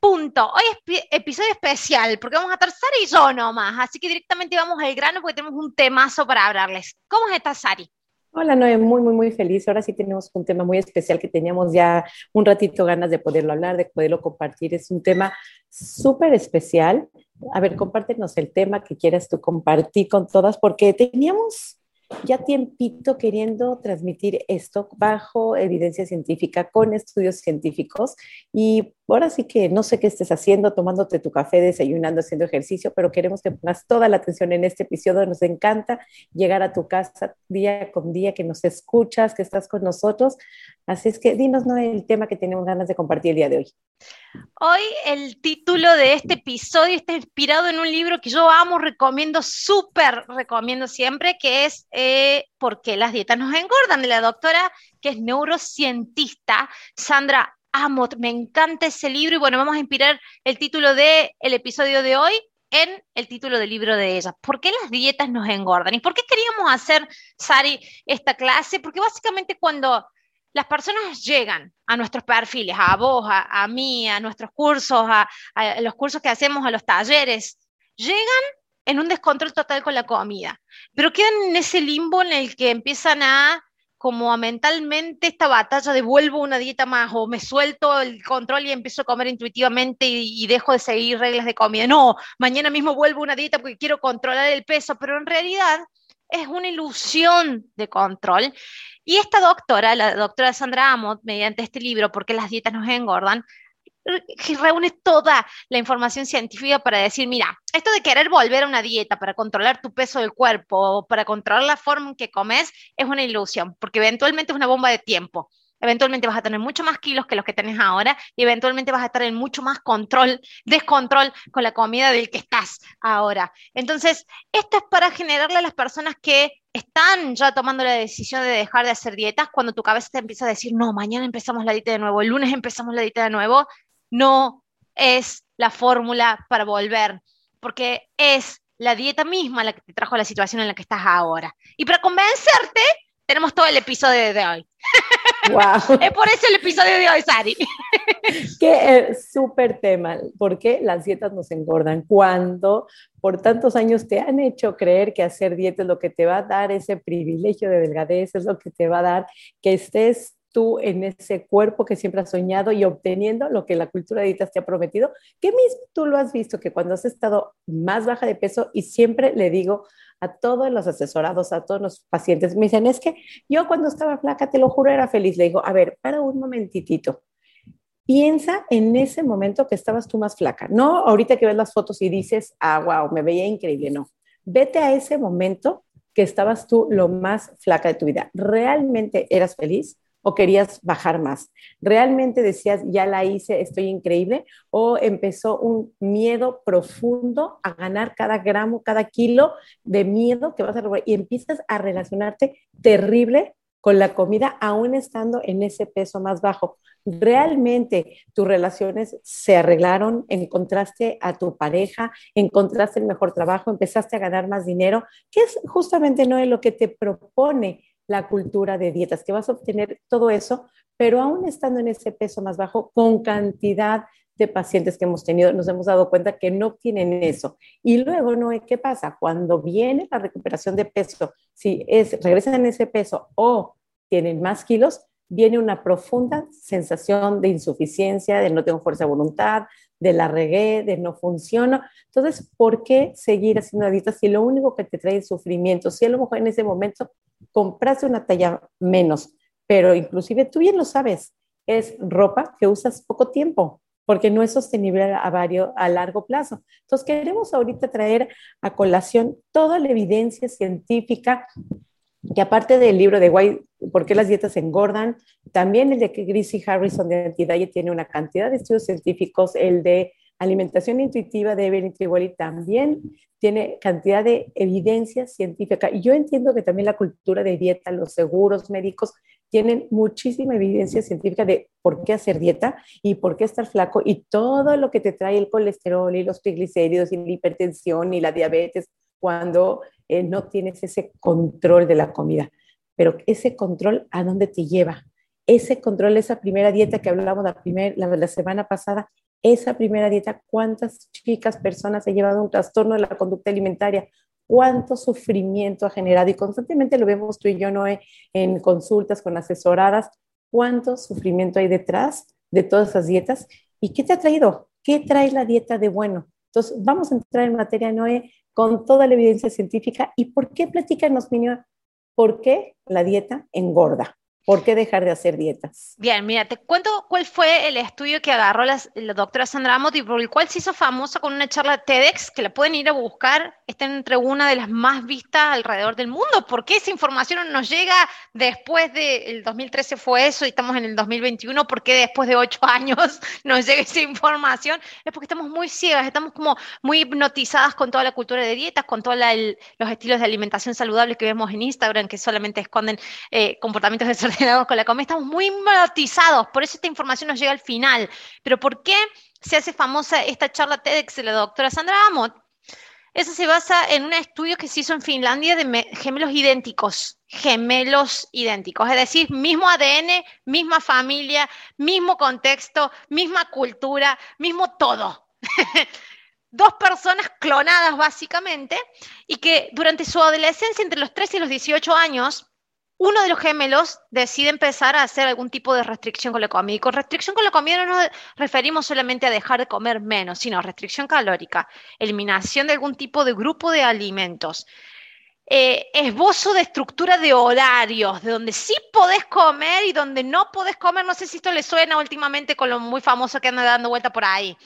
Punto. Hoy es episodio especial porque vamos a estar Sari y yo nomás, así que directamente vamos al grano porque tenemos un temazo para hablarles. ¿Cómo estás, Sari? Hola, Noé, muy, muy, muy feliz. Ahora sí tenemos un tema muy especial que teníamos ya un ratito ganas de poderlo hablar, de poderlo compartir. Es un tema súper especial. A ver, compártenos el tema que quieras tú compartir con todas, porque teníamos ya tiempito queriendo transmitir esto bajo evidencia científica, con estudios científicos. Y ahora sí que no sé qué estés haciendo, tomándote tu café, desayunando, haciendo ejercicio, pero queremos que pongas toda la atención en este episodio. Nos encanta llegar a tu casa día con día, que nos escuchas, que estás con nosotros. Así es que dinos ¿no? el tema que tenemos ganas de compartir el día de hoy. Hoy el título de este episodio está inspirado en un libro que yo amo, recomiendo, súper recomiendo siempre, que es eh, ¿Por qué las dietas nos engordan? de la doctora que es neurocientista Sandra Amot. Me encanta ese libro y bueno, vamos a inspirar el título del el episodio de hoy en el título del libro de ella. ¿Por qué las dietas nos engordan? ¿Y por qué queríamos hacer, Sari, esta clase? Porque básicamente cuando las personas llegan a nuestros perfiles, a vos, a, mí, a nuestros cursos, a, los cursos que hacemos, a los talleres, llegan en un descontrol total con la comida, pero quedan en ese limbo en el que empiezan a como a mentalmente esta batalla de vuelvo una dieta más o me suelto el control y empiezo a comer intuitivamente y, y, dejo de seguir reglas de comida. No, mañana mismo vuelvo una dieta porque quiero controlar el peso, pero en realidad es una ilusión de control y esta doctora, la doctora Sandra Amott, mediante este libro, ¿Por qué las dietas nos engordan?, reúne toda la información científica para decir, mira, esto de querer volver a una dieta para controlar tu peso del cuerpo, para controlar la forma en que comes, es una ilusión, porque eventualmente es una bomba de tiempo eventualmente vas a tener mucho más kilos que los que tenés ahora y eventualmente vas a estar en mucho más control, descontrol con la comida del que estás ahora. Entonces, esto es para generarle a las personas que están ya tomando la decisión de dejar de hacer dietas cuando tu cabeza te empieza a decir, no, mañana empezamos la dieta de nuevo, el lunes empezamos la dieta de nuevo, no es la fórmula para volver, porque es la dieta misma la que te trajo a la situación en la que estás ahora. Y para convencerte, tenemos todo el episodio de hoy. Wow. es por eso el episodio de hoy, Sari. Qué eh, súper tema. ¿Por qué las dietas nos engordan? Cuando por tantos años te han hecho creer que hacer dieta es lo que te va a dar ese privilegio de delgadez, es lo que te va a dar que estés en ese cuerpo que siempre has soñado y obteniendo lo que la cultura de dietas te ha prometido, que mismo tú lo has visto, que cuando has estado más baja de peso, y siempre le digo a todos los asesorados, a todos los pacientes, me dicen, es que yo cuando estaba flaca, te lo juro, era feliz. Le digo, a ver, para un momentitito. Piensa en ese momento que estabas tú más flaca. No ahorita que ves las fotos y dices, ah, wow, me veía increíble. No. Vete a ese momento que estabas tú lo más flaca de tu vida. ¿Realmente eras feliz? O querías bajar más? ¿Realmente decías, ya la hice, estoy increíble? ¿O empezó un miedo profundo a ganar cada gramo, cada kilo de miedo que vas a robar y empiezas a relacionarte terrible con la comida aún estando en ese peso más bajo? ¿Realmente tus relaciones se arreglaron? ¿Encontraste a tu pareja? ¿Encontraste el mejor trabajo? ¿Empezaste a ganar más dinero? ¿Qué es justamente no es lo que te propone la cultura de dietas, que vas a obtener todo eso, pero aún estando en ese peso más bajo, con cantidad de pacientes que hemos tenido, nos hemos dado cuenta que no tienen eso. Y luego, ¿no? ¿Qué pasa? Cuando viene la recuperación de peso, si es, regresan en ese peso o tienen más kilos, viene una profunda sensación de insuficiencia, de no tengo fuerza de voluntad, de la regué, de no funciona. Entonces, ¿por qué seguir haciendo dieta si lo único que te trae es sufrimiento? Si a lo mejor en ese momento compraste una talla menos, pero inclusive tú bien lo sabes, es ropa que usas poco tiempo porque no es sostenible a, vario, a largo plazo. Entonces, queremos ahorita traer a colación toda la evidencia científica que aparte del libro de White, ¿Por qué las dietas engordan? También el de Gracie Harrison de Antidiet tiene una cantidad de estudios científicos, el de alimentación intuitiva de Evelyn Triguali también tiene cantidad de evidencia científica. Y yo entiendo que también la cultura de dieta, los seguros médicos, tienen muchísima evidencia científica de por qué hacer dieta y por qué estar flaco y todo lo que te trae el colesterol y los triglicéridos y la hipertensión y la diabetes cuando eh, no tienes ese control de la comida. Pero ese control, ¿a dónde te lleva? Ese control, esa primera dieta que hablábamos la, la, la semana pasada, esa primera dieta, ¿cuántas chicas, personas ha llevado un trastorno de la conducta alimentaria? ¿Cuánto sufrimiento ha generado? Y constantemente lo vemos tú y yo, Noé, en consultas con asesoradas. ¿Cuánto sufrimiento hay detrás de todas esas dietas? ¿Y qué te ha traído? ¿Qué trae la dieta de bueno? Entonces, vamos a entrar en materia, Noé, con toda la evidencia científica. ¿Y por qué? Platícanos, Miño, ¿por qué la dieta engorda? ¿Por qué dejar de hacer dietas? Bien, mira, te cuento cuál fue el estudio que agarró la, doctora Sandra Amott y por el cual se hizo famosa con una charla TEDx, que la pueden ir a buscar, está entre una de las más vistas alrededor del mundo. ¿Por qué esa información nos llega después del 2013 fue eso y estamos en el 2021? ¿Por qué después de ocho años nos llega esa información? Es porque estamos muy ciegas, estamos como muy hipnotizadas con toda la cultura de dietas, con todos los estilos de alimentación saludable que vemos en Instagram, que solamente esconden eh, comportamientos de con la comida, estamos muy hipnotizados, por eso esta información nos llega al final. Pero ¿por qué se hace famosa esta charla TEDx de la doctora Sandra Amott? Eso se basa en un estudio que se hizo en Finlandia de gemelos idénticos, gemelos idénticos, es decir, mismo ADN, misma familia, mismo contexto, misma cultura, mismo todo. Dos personas clonadas básicamente y que durante su adolescencia, entre los 13 y los 18 años, uno de los gemelos decide empezar a hacer algún tipo de restricción con la comida. Con restricción con la comida no nos referimos solamente a dejar de comer menos, sino restricción calórica, eliminación de algún tipo de grupo de alimentos. Eh, esbozo de estructura de horarios, de donde sí podés comer y donde no podés comer. No sé si esto le suena últimamente con lo muy famoso que anda dando vuelta por ahí.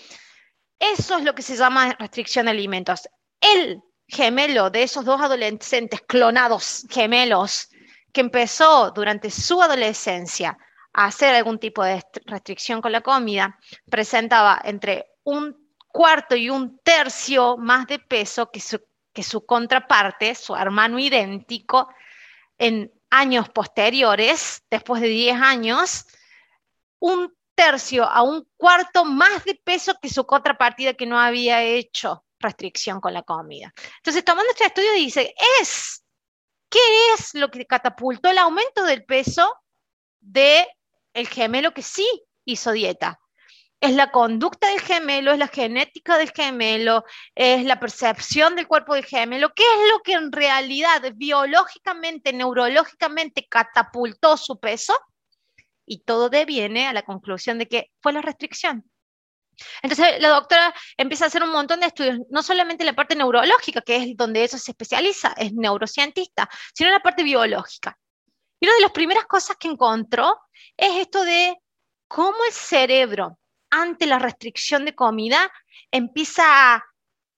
Eso es lo que se llama restricción de alimentos. El gemelo de esos dos adolescentes clonados gemelos que empezó durante su adolescencia a hacer algún tipo de restricción con la comida, presentaba entre un cuarto y un tercio más de peso que su, que su contraparte, su hermano idéntico, en años posteriores, después de 10 años, un tercio a un cuarto más de peso que su contrapartida que no había hecho restricción con la comida. Entonces, tomando este estudio, dice, es ¿Qué es lo que catapultó el aumento del peso de el gemelo que sí hizo dieta? Es la conducta del gemelo, es la genética del gemelo, es la percepción del cuerpo del gemelo. ¿Qué es lo que en realidad biológicamente, neurológicamente catapultó su peso? Y todo deviene a la conclusión de que fue la restricción. Entonces la doctora empieza a hacer un montón de estudios, no solamente la parte neurológica, que es donde eso se especializa, es neurocientista, sino la parte biológica. Y una de las primeras cosas que encontró es esto de cómo el cerebro, ante la restricción de comida, empieza a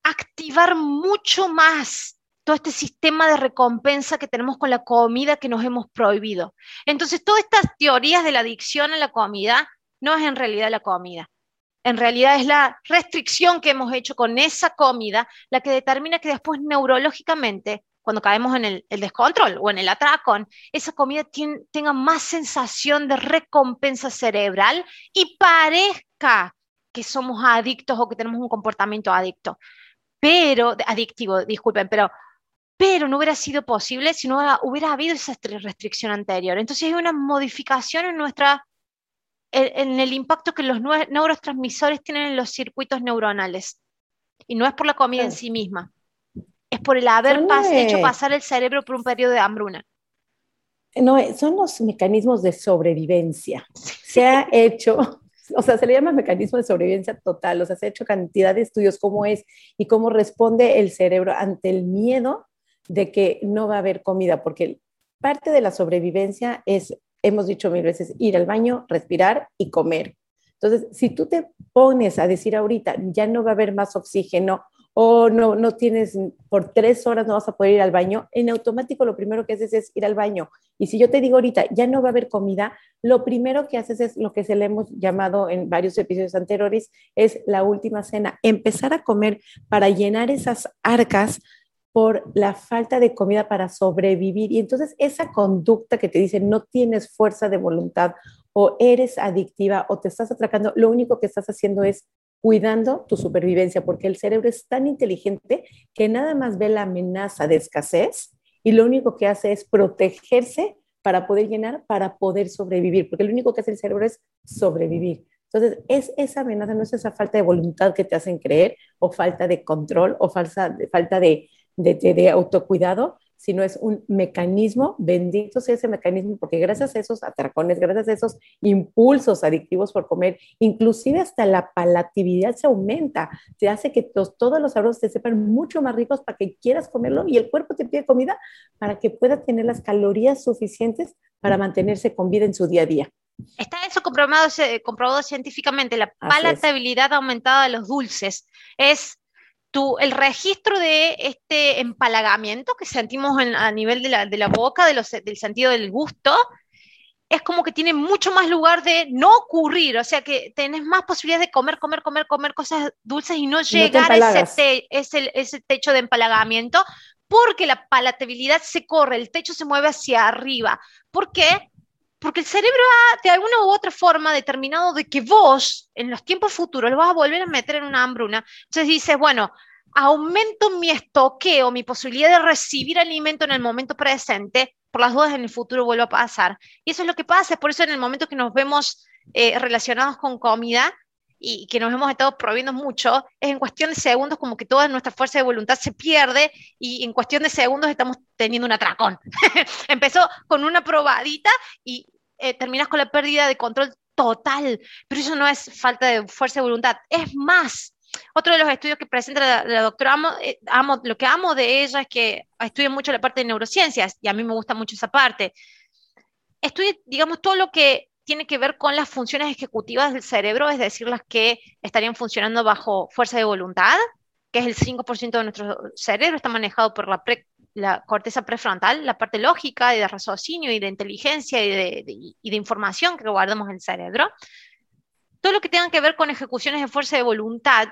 activar mucho más todo este sistema de recompensa que tenemos con la comida que nos hemos prohibido. Entonces, todas estas teorías de la adicción a la comida no es en realidad la comida en realidad es la restricción que hemos hecho con esa comida la que determina que después neurológicamente, cuando caemos en el, descontrol o en el atracón, esa comida tenga más sensación de recompensa cerebral y parezca que somos adictos o que tenemos un comportamiento adicto. Pero, adictivo, disculpen, pero pero no hubiera sido posible si no hubiera habido esa restricción anterior. Entonces hay una modificación en nuestra en el impacto que los neurotransmisores tienen en los circuitos neuronales. Y no es por la comida en sí misma, es por el haber hecho pasar el cerebro por un periodo de hambruna. No, son los mecanismos de sobrevivencia. Se ha hecho, o sea, se le llama mecanismo de sobrevivencia total, o sea, se ha hecho cantidad de estudios cómo es y cómo responde el cerebro ante el miedo de que no va a haber comida, porque parte de la sobrevivencia es hemos dicho mil veces, ir al baño, respirar y comer. Entonces, si tú te pones a decir ahorita, ya no va a haber más oxígeno o no, no tienes, por tres horas no vas a poder ir al baño, en automático lo primero que haces es ir al baño. Y si yo te digo ahorita, ya no va a haber comida, lo primero que haces es lo que se le hemos llamado en varios episodios anteriores, es la última cena, empezar a comer para llenar esas arcas por la falta de comida para sobrevivir. Y entonces esa conducta que te dice no tienes fuerza de voluntad o eres adictiva o te estás atracando, lo único que estás haciendo es cuidando tu supervivencia, porque el cerebro es tan inteligente que nada más ve la amenaza de escasez y lo único que hace es protegerse para poder llenar, para poder sobrevivir, porque lo único que hace el cerebro es sobrevivir. Entonces, es esa amenaza, no es esa falta de voluntad que te hacen creer, o falta de control, o falsa, falta de, de, de autocuidado, sino es un mecanismo, bendito sea ese mecanismo, porque gracias a esos atracones, gracias a esos impulsos adictivos por comer, inclusive hasta la palatividad se aumenta, se hace que todos los sabores te sepan mucho más ricos para que quieras comerlo y el cuerpo te pide comida para que pueda tener las calorías suficientes para mantenerse con vida en su día a día. Está eso comprobado, comprobado científicamente, la palatabilidad aumentada de los dulces es el registro de este empalagamiento que sentimos a nivel de la, boca, del sentido del gusto, es como que tiene mucho más lugar de no ocurrir, o sea que tenés más posibilidades de comer, comer, comer, comer cosas dulces y no llegar a ese, ese, techo de empalagamiento, porque la palatabilidad se corre, el techo se mueve hacia arriba. ¿Por qué? Porque el cerebro ha, de alguna u otra forma, determinado de que vos, en los tiempos futuros, lo vas a volver a meter en una hambruna. Entonces dices, bueno, aumento mi estoqueo, mi posibilidad de recibir alimento en el momento presente, por las dudas en el futuro vuelvo a pasar. Y eso es lo que pasa, es por eso en el momento que nos vemos eh, relacionados con comida y que nos hemos estado prohibiendo mucho, es en cuestión de segundos como que toda nuestra fuerza de voluntad se pierde y en cuestión de segundos estamos teniendo un atracón. Empezó con una probadita y eh, terminas con la pérdida de control total, pero eso no es falta de fuerza de voluntad, es más. Otro de los estudios que presenta la, doctora amo, eh, lo que amo de ella es que estudia mucho la parte de neurociencias y a mí me gusta mucho esa parte. Estudia, digamos, todo lo que tiene que ver con las funciones ejecutivas del cerebro, es decir, las que estarían funcionando bajo fuerza de voluntad, que es el 5% de nuestro cerebro, está manejado por la pre, la corteza prefrontal, la parte lógica y de raciocinio y de inteligencia y de, y de, información que guardamos en el cerebro. Todo lo que tenga que ver con ejecuciones de fuerza de voluntad,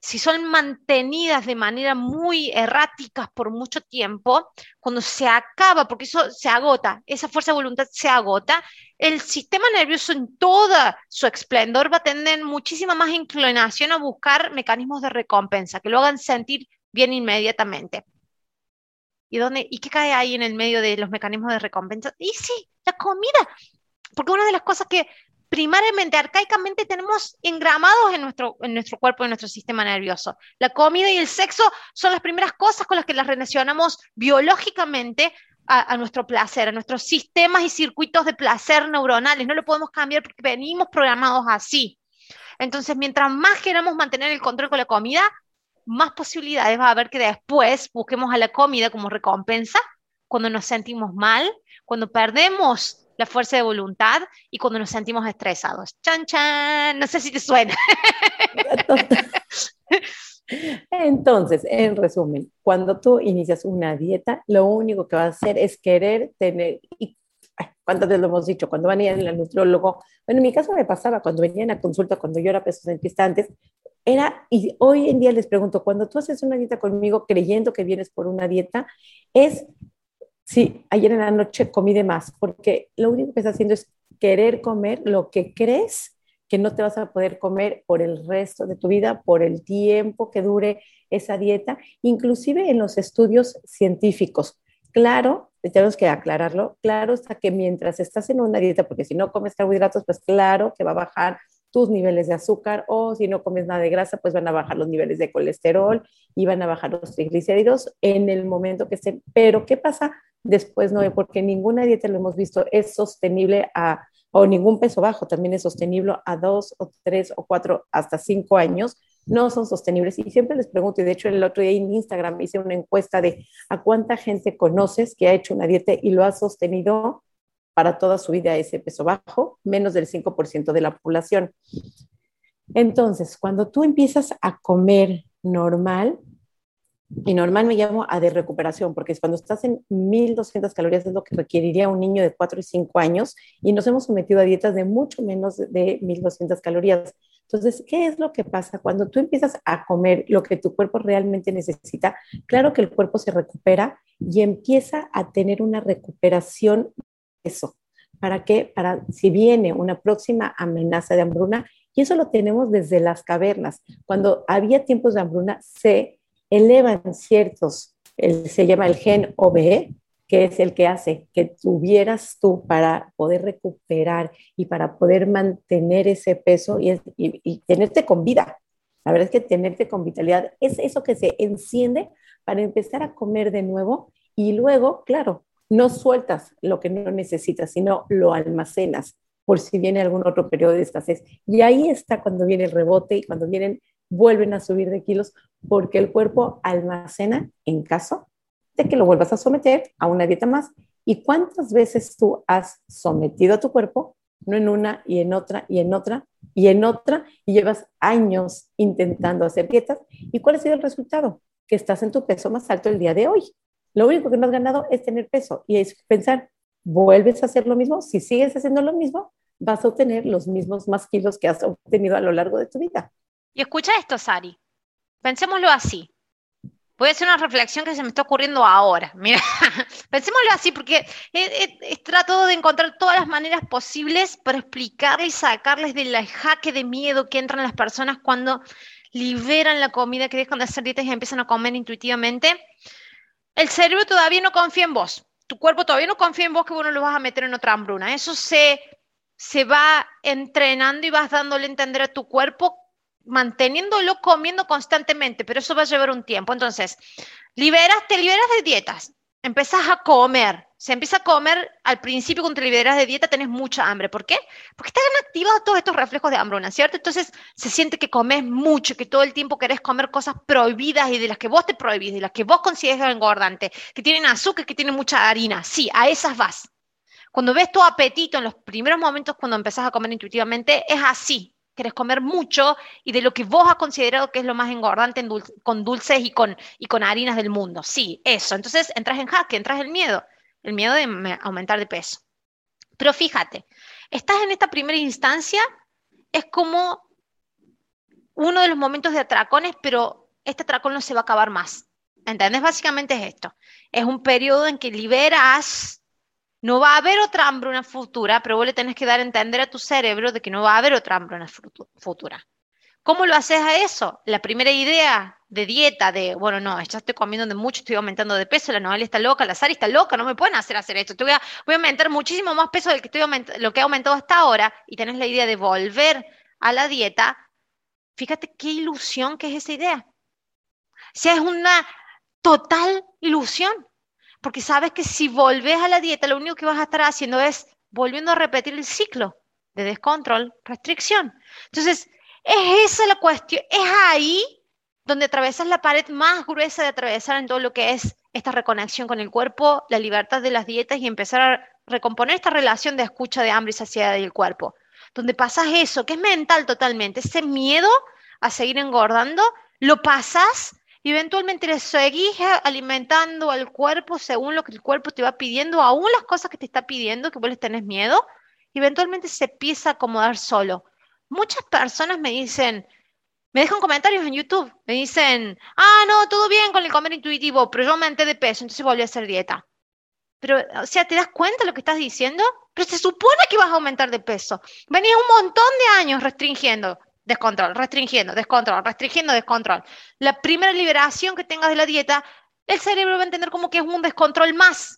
si son mantenidas de manera muy erráticas por mucho tiempo, cuando se acaba, porque eso se agota, esa fuerza de voluntad se agota, el sistema nervioso en toda su esplendor va a tener muchísima más inclinación a buscar mecanismos de recompensa que lo hagan sentir bien inmediatamente. ¿Y, dónde, ¿Y qué cae ahí en el medio de los mecanismos de recompensa? Y sí, la comida. Porque una de las cosas que primariamente, arcaicamente tenemos engramados en nuestro, en nuestro cuerpo, en nuestro sistema nervioso. La comida y el sexo son las primeras cosas con las que las relacionamos biológicamente a, a, nuestro placer, a nuestros sistemas y circuitos de placer neuronales. No lo podemos cambiar porque venimos programados así. Entonces, mientras más queramos mantener el control con la comida, más posibilidades va a haber que después busquemos a la comida como recompensa cuando nos sentimos mal, cuando perdemos la fuerza de voluntad y cuando nos sentimos estresados. Chan, chan, no sé si te suena. Entonces, en resumen, cuando tú inicias una dieta, lo único que vas a hacer es querer tener, y ¿cuántas veces lo hemos dicho? Cuando van a ir al nutriólogo, bueno, en mi caso me pasaba cuando venían a consulta, cuando yo era peso antes, era, y hoy en día les pregunto, cuando tú haces una dieta conmigo creyendo que vienes por una dieta, es, sí, ayer en la noche comí de más, porque lo único que estás haciendo es querer comer lo que crees que no te vas a poder comer por el resto de tu vida, por el tiempo que dure esa dieta, inclusive en los estudios científicos. Claro, tenemos que aclararlo, claro hasta que mientras estás en una dieta, porque si no comes carbohidratos, pues claro que va a bajar tus niveles de azúcar o si no comes nada de grasa, pues van a bajar los niveles de colesterol y van a bajar los triglicéridos en el momento que estén. Pero ¿qué pasa después? No, porque ninguna dieta lo hemos visto es sostenible a, o ningún peso bajo también es sostenible a dos o tres o cuatro hasta cinco años. No son sostenibles. Y siempre les pregunto, y de hecho el otro día en Instagram hice una encuesta de a cuánta gente conoces que ha hecho una dieta y lo ha sostenido para toda su vida ese peso bajo, menos del 5% de la población. Entonces, cuando tú empiezas a comer normal, y normal me llamo a de recuperación, porque cuando estás en 1200 calorías es lo que requeriría un niño de 4 y 5 años y nos hemos sometido a dietas de mucho menos de 1200 calorías. Entonces, ¿qué es lo que pasa? Cuando tú empiezas a comer lo que tu cuerpo realmente necesita, claro que el cuerpo se recupera y empieza a tener una recuperación ¿Para qué? Para si viene una próxima amenaza de hambruna, y eso lo tenemos desde las cavernas. Cuando había tiempos de hambruna, se elevan ciertos, se llama el gen OBE, que es el que hace que tuvieras tú para poder recuperar y para poder mantener ese peso y, y, tenerte con vida. La verdad es que tenerte con vitalidad es eso que se enciende para empezar a comer de nuevo y luego, claro, no sueltas lo que no necesitas, sino lo almacenas por si viene algún otro periodo de escasez. Y ahí está cuando viene el rebote y cuando vienen, vuelven a subir de kilos, porque el cuerpo almacena en caso de que lo vuelvas a someter a una dieta más. ¿Y cuántas veces tú has sometido a tu cuerpo, no en una y en otra y en otra y en otra, y llevas años intentando hacer dietas? ¿Y cuál ha sido el resultado? Que estás en tu peso más alto el día de hoy. Lo único que no has ganado es tener peso y es pensar, ¿vuelves a hacer lo mismo? Si sigues haciendo lo mismo, vas a obtener los mismos más kilos que has obtenido a lo largo de tu vida. Y escucha esto, Sari. Pensémoslo así. Voy a hacer una reflexión que se me está ocurriendo ahora. Mira, pensémoslo así porque he, tratado de encontrar todas las maneras posibles para explicarles sacarles del jaque de miedo que entran las personas cuando liberan la comida, que dejan de hacer dietas y empiezan a comer intuitivamente. El cerebro todavía no confía en vos. Tu cuerpo todavía no confía en vos que vos no lo vas a meter en otra hambruna. Eso se, se va entrenando y vas dándole a entender a tu cuerpo manteniéndolo comiendo constantemente, pero eso va a llevar un tiempo. Entonces, liberas, te liberas de dietas, empezás a comer. Se empieza a comer al principio cuando te liberas de dieta, tenés mucha hambre. ¿Por qué? Porque están activados todos estos reflejos de hambruna, ¿cierto? Entonces se siente que comes mucho, que todo el tiempo querés comer cosas prohibidas y de las que vos te prohibís, de las que vos consideras engordante, que tienen azúcar, que tienen mucha harina. Sí, a esas vas. Cuando ves tu apetito en los primeros momentos cuando empezás a comer intuitivamente, es así querés comer mucho y de lo que vos has considerado que es lo más engordante con dulces y con, y con harinas del mundo. Sí, eso. Entonces entras en jaque, entras el miedo, el miedo de aumentar de peso. Pero fíjate, estás en esta primera instancia, es como uno de los momentos de atracones, pero este atracón no se va a acabar más. ¿Entendés? Básicamente es esto. Es un periodo en que liberas no va a haber otra hambruna futura, pero vos le tenés que dar a entender a tu cerebro de que no va a haber otra hambruna futura. ¿Cómo lo haces a eso? La primera idea de dieta, de, bueno, no, ya estoy comiendo de mucho, estoy aumentando de peso, la novela está loca, la Sari está loca, no me pueden hacer hacer esto. voy, a, voy a aumentar muchísimo más peso del que estoy lo que he aumentado hasta ahora y tenés la idea de volver a la dieta. Fíjate qué ilusión que es esa idea. O sea, es una total ilusión porque sabes que si volves a la dieta, lo único que vas a estar haciendo es volviendo a repetir el ciclo de descontrol, restricción. Entonces, es esa la cuestión, es ahí donde atravesas la pared más gruesa de atravesar en todo lo que es esta reconexión con el cuerpo, la libertad de las dietas y empezar a recomponer esta relación de escucha de hambre y saciedad del cuerpo. Donde pasas eso, que es mental totalmente, ese miedo a seguir engordando, lo pasas y eventualmente le seguís alimentando al cuerpo según lo que el cuerpo te va pidiendo, aún las cosas que te está pidiendo, que vos les tenés miedo, y eventualmente se empieza a acomodar solo. Muchas personas me dicen, me dejan comentarios en YouTube, me dicen, ah, no, todo bien con el comer intuitivo, pero yo aumenté de peso, entonces volví a hacer dieta. Pero, o sea, ¿te das cuenta de lo que estás diciendo? Pero se supone que vas a aumentar de peso. Venías un montón de años restringiendo descontrol, restringiendo, descontrol, restringiendo, descontrol. La primera liberación que tengas de la dieta, el cerebro va a entender como que es un descontrol más.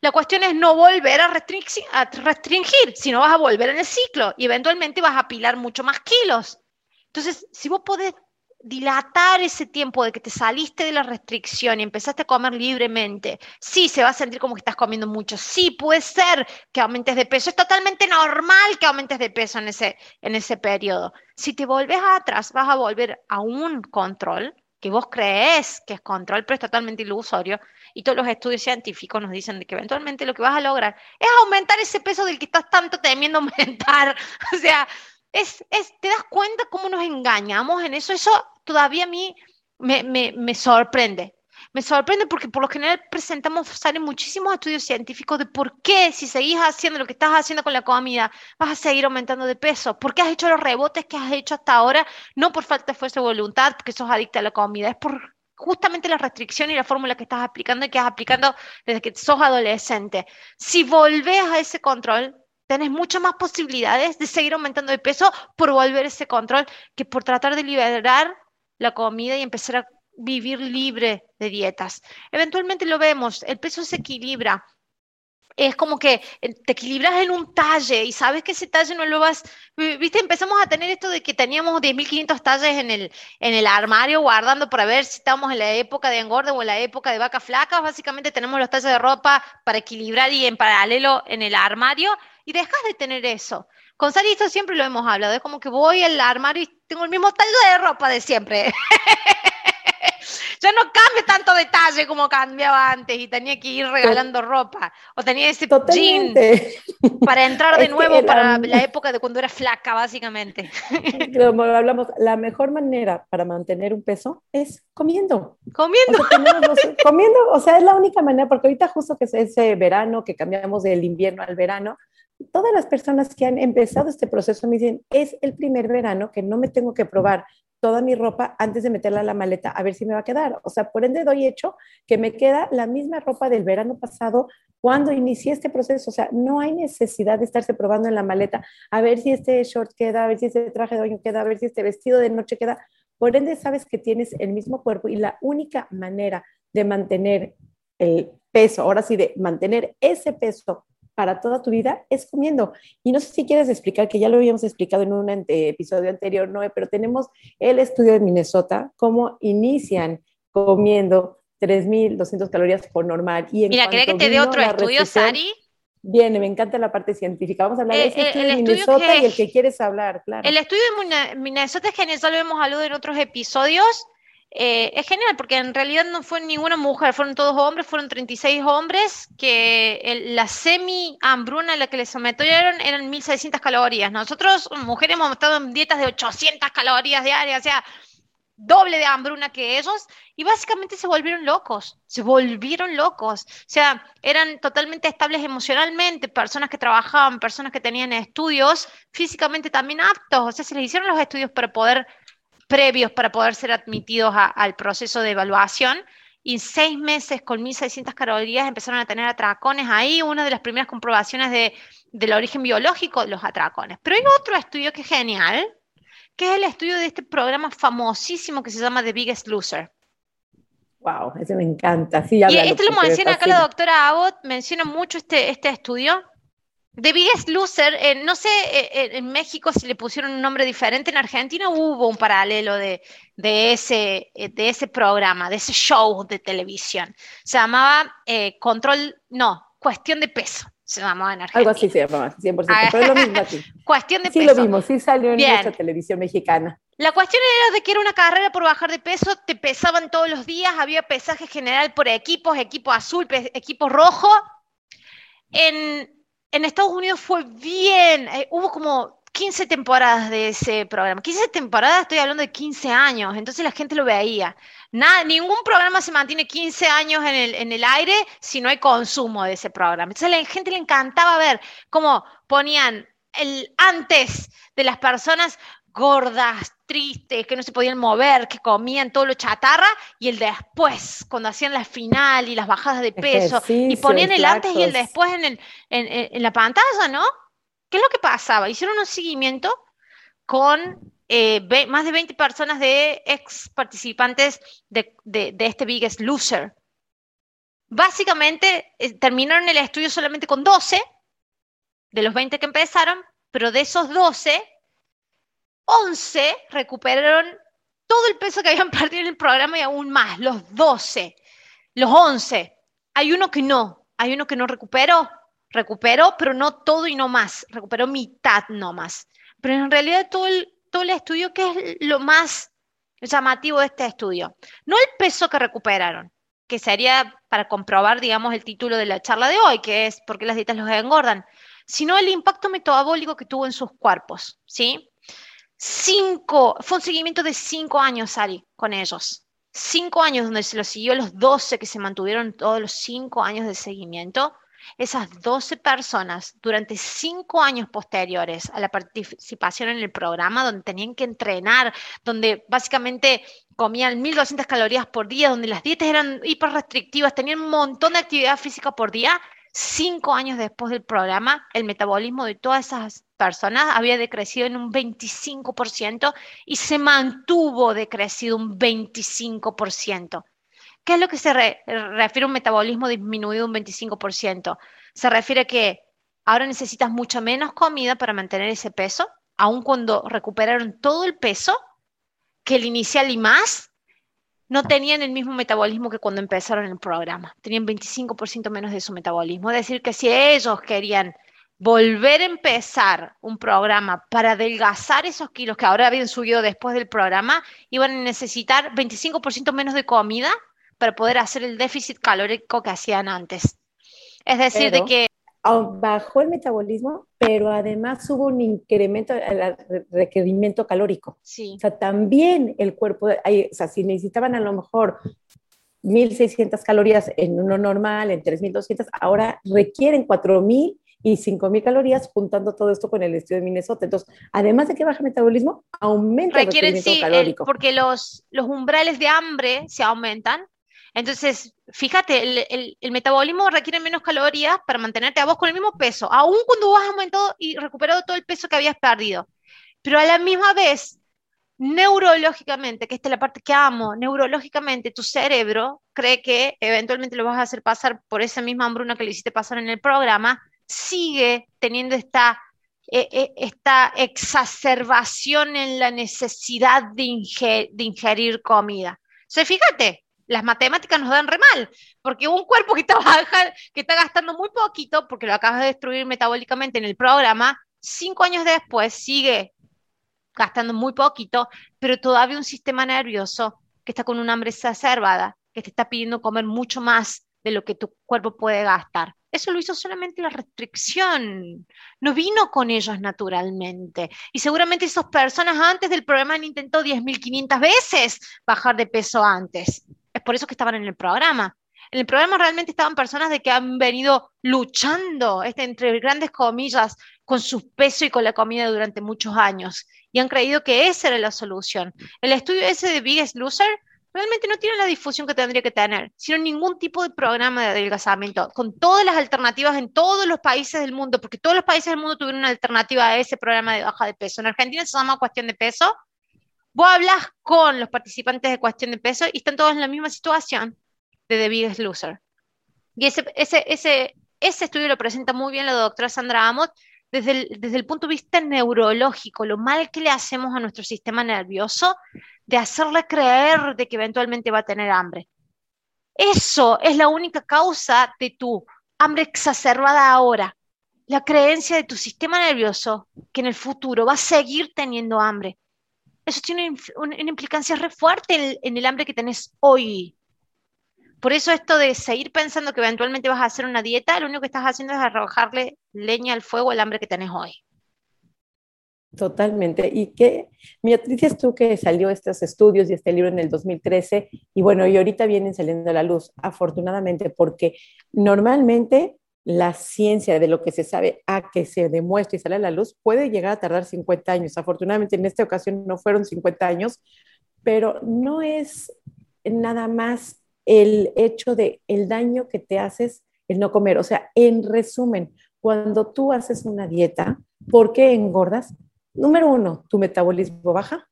La cuestión es no volver a, restringir, a restringir, sino vas a volver en el ciclo y eventualmente vas a apilar mucho más kilos. Entonces, si vos podés dilatar ese tiempo de que te saliste de la restricción y empezaste a comer libremente, sí se va a sentir como que estás comiendo mucho, sí puede ser que aumentes de peso, es totalmente normal que aumentes de peso en ese, en ese periodo. Si te volves atrás, vas a volver a un control que vos crees que es control, pero es totalmente ilusorio, y todos los estudios científicos nos dicen de que eventualmente lo que vas a lograr es aumentar ese peso del que estás tanto temiendo aumentar. O sea, es, es, ¿te das cuenta cómo nos engañamos en eso? Eso todavía a mí me, me, me sorprende. Me sorprende porque por lo general presentamos, salen muchísimos estudios científicos de por qué si seguís haciendo lo que estás haciendo con la comida, vas a seguir aumentando de peso. ¿Por qué has hecho los rebotes que has hecho hasta ahora? No por falta de fuerza de voluntad, porque sos adicta a la comida, es por justamente la restricción y la fórmula que estás aplicando y que has aplicando desde que sos adolescente. Si volvés a ese control, tenés muchas más posibilidades de seguir aumentando de peso por volver ese control que por tratar de liberar la comida y empezar a vivir libre de dietas. Eventualmente lo vemos, el peso se equilibra. Es como que eh, te equilibras en un talle y sabes que ese talle no lo vas, viste, empezamos a tener esto de que teníamos 10.500 talles en el, en el armario guardando para ver si estamos en la época de engorde o en la época de vaca flaca. Básicamente tenemos los talles de ropa para equilibrar y en paralelo en el armario y dejas de tener eso. Con Sari esto siempre lo hemos hablado, es como que voy al armario y tengo el mismo talle de ropa de siempre. ya no cambia tanto detalle como cambiaba antes y tenía que ir regalando ropa. O tenía ese jean para entrar de nuevo para la época de cuando era flaca, básicamente. Como hablamos, la mejor manera para mantener un peso es comiendo. Comiendo. O sea, comiendo, o sea, es la única manera, porque ahorita justo que es ese verano, que cambiamos del invierno al verano, todas las personas que han empezado este proceso me dicen, es el primer verano que no me tengo que probar toda mi ropa antes de meterla a la maleta a ver si me va a quedar. O sea, por ende doy hecho que me queda la misma ropa del verano pasado cuando inicié este proceso. O sea, no hay necesidad de estarse probando en la maleta a ver si este short queda, a ver si este traje de baño queda, a ver si este vestido de noche queda. Por ende, sabes que tienes el mismo cuerpo y la única manera de mantener el peso, ahora sí, de mantener ese peso para toda tu vida es comiendo. Y no sé si quieres explicar, que ya lo habíamos explicado en un episodio anterior, Noé, pero tenemos el estudio de Minnesota, cómo inician comiendo 3.200 calorías por normal. Y Mira, ¿querés que te dé otro estudio, Sari? Viene, me encanta la parte científica. Vamos a hablar de ese eh, estudio de Minnesota y el que quieres hablar, claro. El estudio de Minnesota es genial, ya lo hemos hablado en otros episodios. Eh, es genial porque en realidad no fue ninguna mujer, fueron todos hombres, fueron 36 hombres que la semi-hambruna a la que les sometieron eran 1600 calorías. Nosotros, mujeres, hemos estado en dietas de 800 calorías diarias, o sea, doble de hambruna que ellos, y básicamente se volvieron locos, se volvieron locos. O sea, eran totalmente estables emocionalmente, personas que trabajaban, personas que tenían estudios, físicamente también aptos, o sea, se les hicieron los estudios para poder previos para poder ser admitidos al proceso de evaluación. Y seis meses con 1.600 calorías empezaron a tener atracones. Ahí una de las primeras comprobaciones de, del origen biológico de los atracones. Pero hay otro estudio que es genial, que es el estudio de este programa famosísimo que se llama The Biggest Loser. Wow, ese me encanta. Sí, y este lo menciona acá la doctora Abbott, menciona mucho este, este estudio. The Biggest Loser, eh, no sé eh, eh, en México si le pusieron un nombre diferente, en Argentina hubo un paralelo de, ese, de ese programa, de ese show de televisión. Se llamaba Control, no, Cuestión de Peso, se llamaba en Argentina. Algo así se llamaba, 100%, ah, pero es lo mismo aquí. Cuestión de Peso. Sí lo vimos, sí salió en nuestra televisión mexicana. La cuestión era de que era una carrera por bajar de peso, te pesaban todos los días, había pesaje general por equipos, equipo azul, equipo rojo. En, en Estados Unidos fue bien, eh, hubo como 15 temporadas de ese programa. 15 temporadas, estoy hablando de 15 años, entonces la gente lo veía. Nada, ningún programa se mantiene 15 años en el, en el aire si no hay consumo de ese programa. Entonces a la gente le encantaba ver cómo ponían el antes de las personas gordas, tristes, que no se podían mover, que comían todo lo chatarra, y el después, cuando hacían la final y las bajadas de peso, y ponían el antes y el después en, en, la pantalla, ¿no? ¿Qué es lo que pasaba? Hicieron un seguimiento con eh, más de 20 personas de ex participantes de, este Biggest Loser. Básicamente eh, terminaron el estudio solamente con 12 de los 20 que empezaron, pero de esos 12 11 recuperaron todo el peso que habían perdido en el programa y aún más, los 12, los 11. Hay uno que no, hay uno que no recuperó, recuperó, pero no todo y no más, recuperó mitad no más. Pero en realidad todo el, todo el estudio, ¿qué es lo más llamativo de este estudio? No el peso que recuperaron, que sería para comprobar, digamos, el título de la charla de hoy, que es por qué las dietas los engordan, sino el impacto metabólico que tuvo en sus cuerpos, ¿sí? Cinco, fue un seguimiento de cinco años, Sari, con ellos. cinco años donde se lo siguió, los 12 que se mantuvieron todos los cinco años de seguimiento, esas 12 personas durante cinco años posteriores a la participación en el programa, donde tenían que entrenar, donde básicamente comían 1.200 calorías por día, donde las dietas eran hiper restrictivas, tenían un montón de actividad física por día, cinco años después del programa, el metabolismo de todas esas personas había decrecido en un 25% y se mantuvo decrecido un 25%. ¿Qué es lo que se refiere a un metabolismo disminuido un 25%? Se refiere a que ahora necesitas mucha menos comida para mantener ese peso, aun cuando recuperaron todo el peso que el inicial y más, no tenían el mismo metabolismo que cuando empezaron el programa. Tenían 25% menos de su metabolismo. Es decir, que si ellos querían volver a empezar un programa para adelgazar esos kilos que ahora habían subido después del programa, iban a necesitar 25% menos de comida para poder hacer el déficit calórico que hacían antes. Es decir, de que... Bajó el metabolismo, pero además hubo un incremento el requerimiento calórico. Sí. O sea, también el cuerpo, o sea, si necesitaban a lo mejor 1.600 calorías en uno normal, en 3.200, ahora requieren 4.000 y 5.000 calorías juntando todo esto con el estudio de Minnesota. Entonces, además de que baja el metabolismo, aumenta el requerimiento sí, calórico. porque los, los umbrales de hambre se aumentan entonces, fíjate, el, metabolismo requiere menos calorías para mantenerte a vos con el mismo peso, aun cuando has aumentado y recuperado todo el peso que habías perdido. Pero a la misma vez, neurológicamente, que esta es la parte que amo, neurológicamente tu cerebro cree que eventualmente lo vas a hacer pasar por esa misma hambruna que le hiciste pasar en el programa, sigue teniendo esta, e, e, esta exacerbación en la necesidad de, de ingerir comida. O sea, fíjate, las matemáticas nos dan re mal, porque un cuerpo que está, que está gastando muy poquito, porque lo acabas de destruir metabólicamente en el programa, cinco años después sigue gastando muy poquito, pero todavía un sistema nervioso que está con una hambre exacerbada, que te está pidiendo comer mucho más de lo que tu cuerpo puede gastar. Eso lo hizo solamente la restricción, no vino con ellos naturalmente. Y seguramente esas personas antes del programa han intentado 10.500 veces bajar de peso antes es por eso que estaban en el programa. En el programa realmente estaban personas de que han venido luchando, este, entre grandes comillas, con su peso y con la comida durante muchos años y han creído que esa era la solución. El estudio ese de Biggest Loser realmente no tiene la difusión que tendría que tener, sino ningún tipo de programa de adelgazamiento, con todas las alternativas en todos los países del mundo, porque todos los países del mundo tuvieron una alternativa a ese programa de baja de peso. En Argentina se llama cuestión de peso, Vos hablas con los participantes de cuestión de peso y están todos en la misma situación de The Biggest Loser. Y ese, ese, ese, ese estudio lo presenta muy bien la doctora Sandra Amott desde el, desde el punto de vista neurológico, lo mal que le hacemos a nuestro sistema nervioso de hacerle creer de que eventualmente va a tener hambre. Eso es la única causa de tu hambre exacerbada ahora. La creencia de tu sistema nervioso que en el futuro va a seguir teniendo hambre eso tiene una, implicancia re fuerte en, el hambre que tenés hoy. Por eso esto de seguir pensando que eventualmente vas a hacer una dieta, lo único que estás haciendo es arrojarle leña al fuego al hambre que tenés hoy. Totalmente. Y que, dices tú que salió estos estudios y este libro en el 2013, y bueno, y ahorita vienen saliendo a la luz, afortunadamente, porque normalmente la ciencia de lo que se sabe a que se demuestre y sale a la luz puede llegar a tardar 50 años. Afortunadamente en esta ocasión no fueron 50 años, pero no es nada más el hecho de el daño que te haces el no comer. O sea, en resumen, cuando tú haces una dieta, ¿por qué engordas? Número uno, tu metabolismo baja.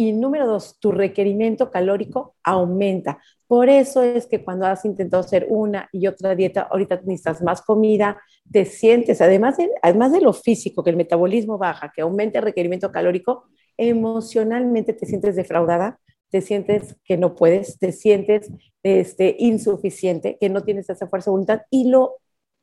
Y número dos, tu requerimiento calórico aumenta. Por eso es que cuando has intentado hacer una y otra dieta, ahorita necesitas más comida, te sientes, además de, además de lo físico, que el metabolismo baja, que aumenta el requerimiento calórico, emocionalmente te sientes defraudada, te sientes que no puedes, te sientes este, insuficiente, que no tienes esa fuerza de voluntad y lo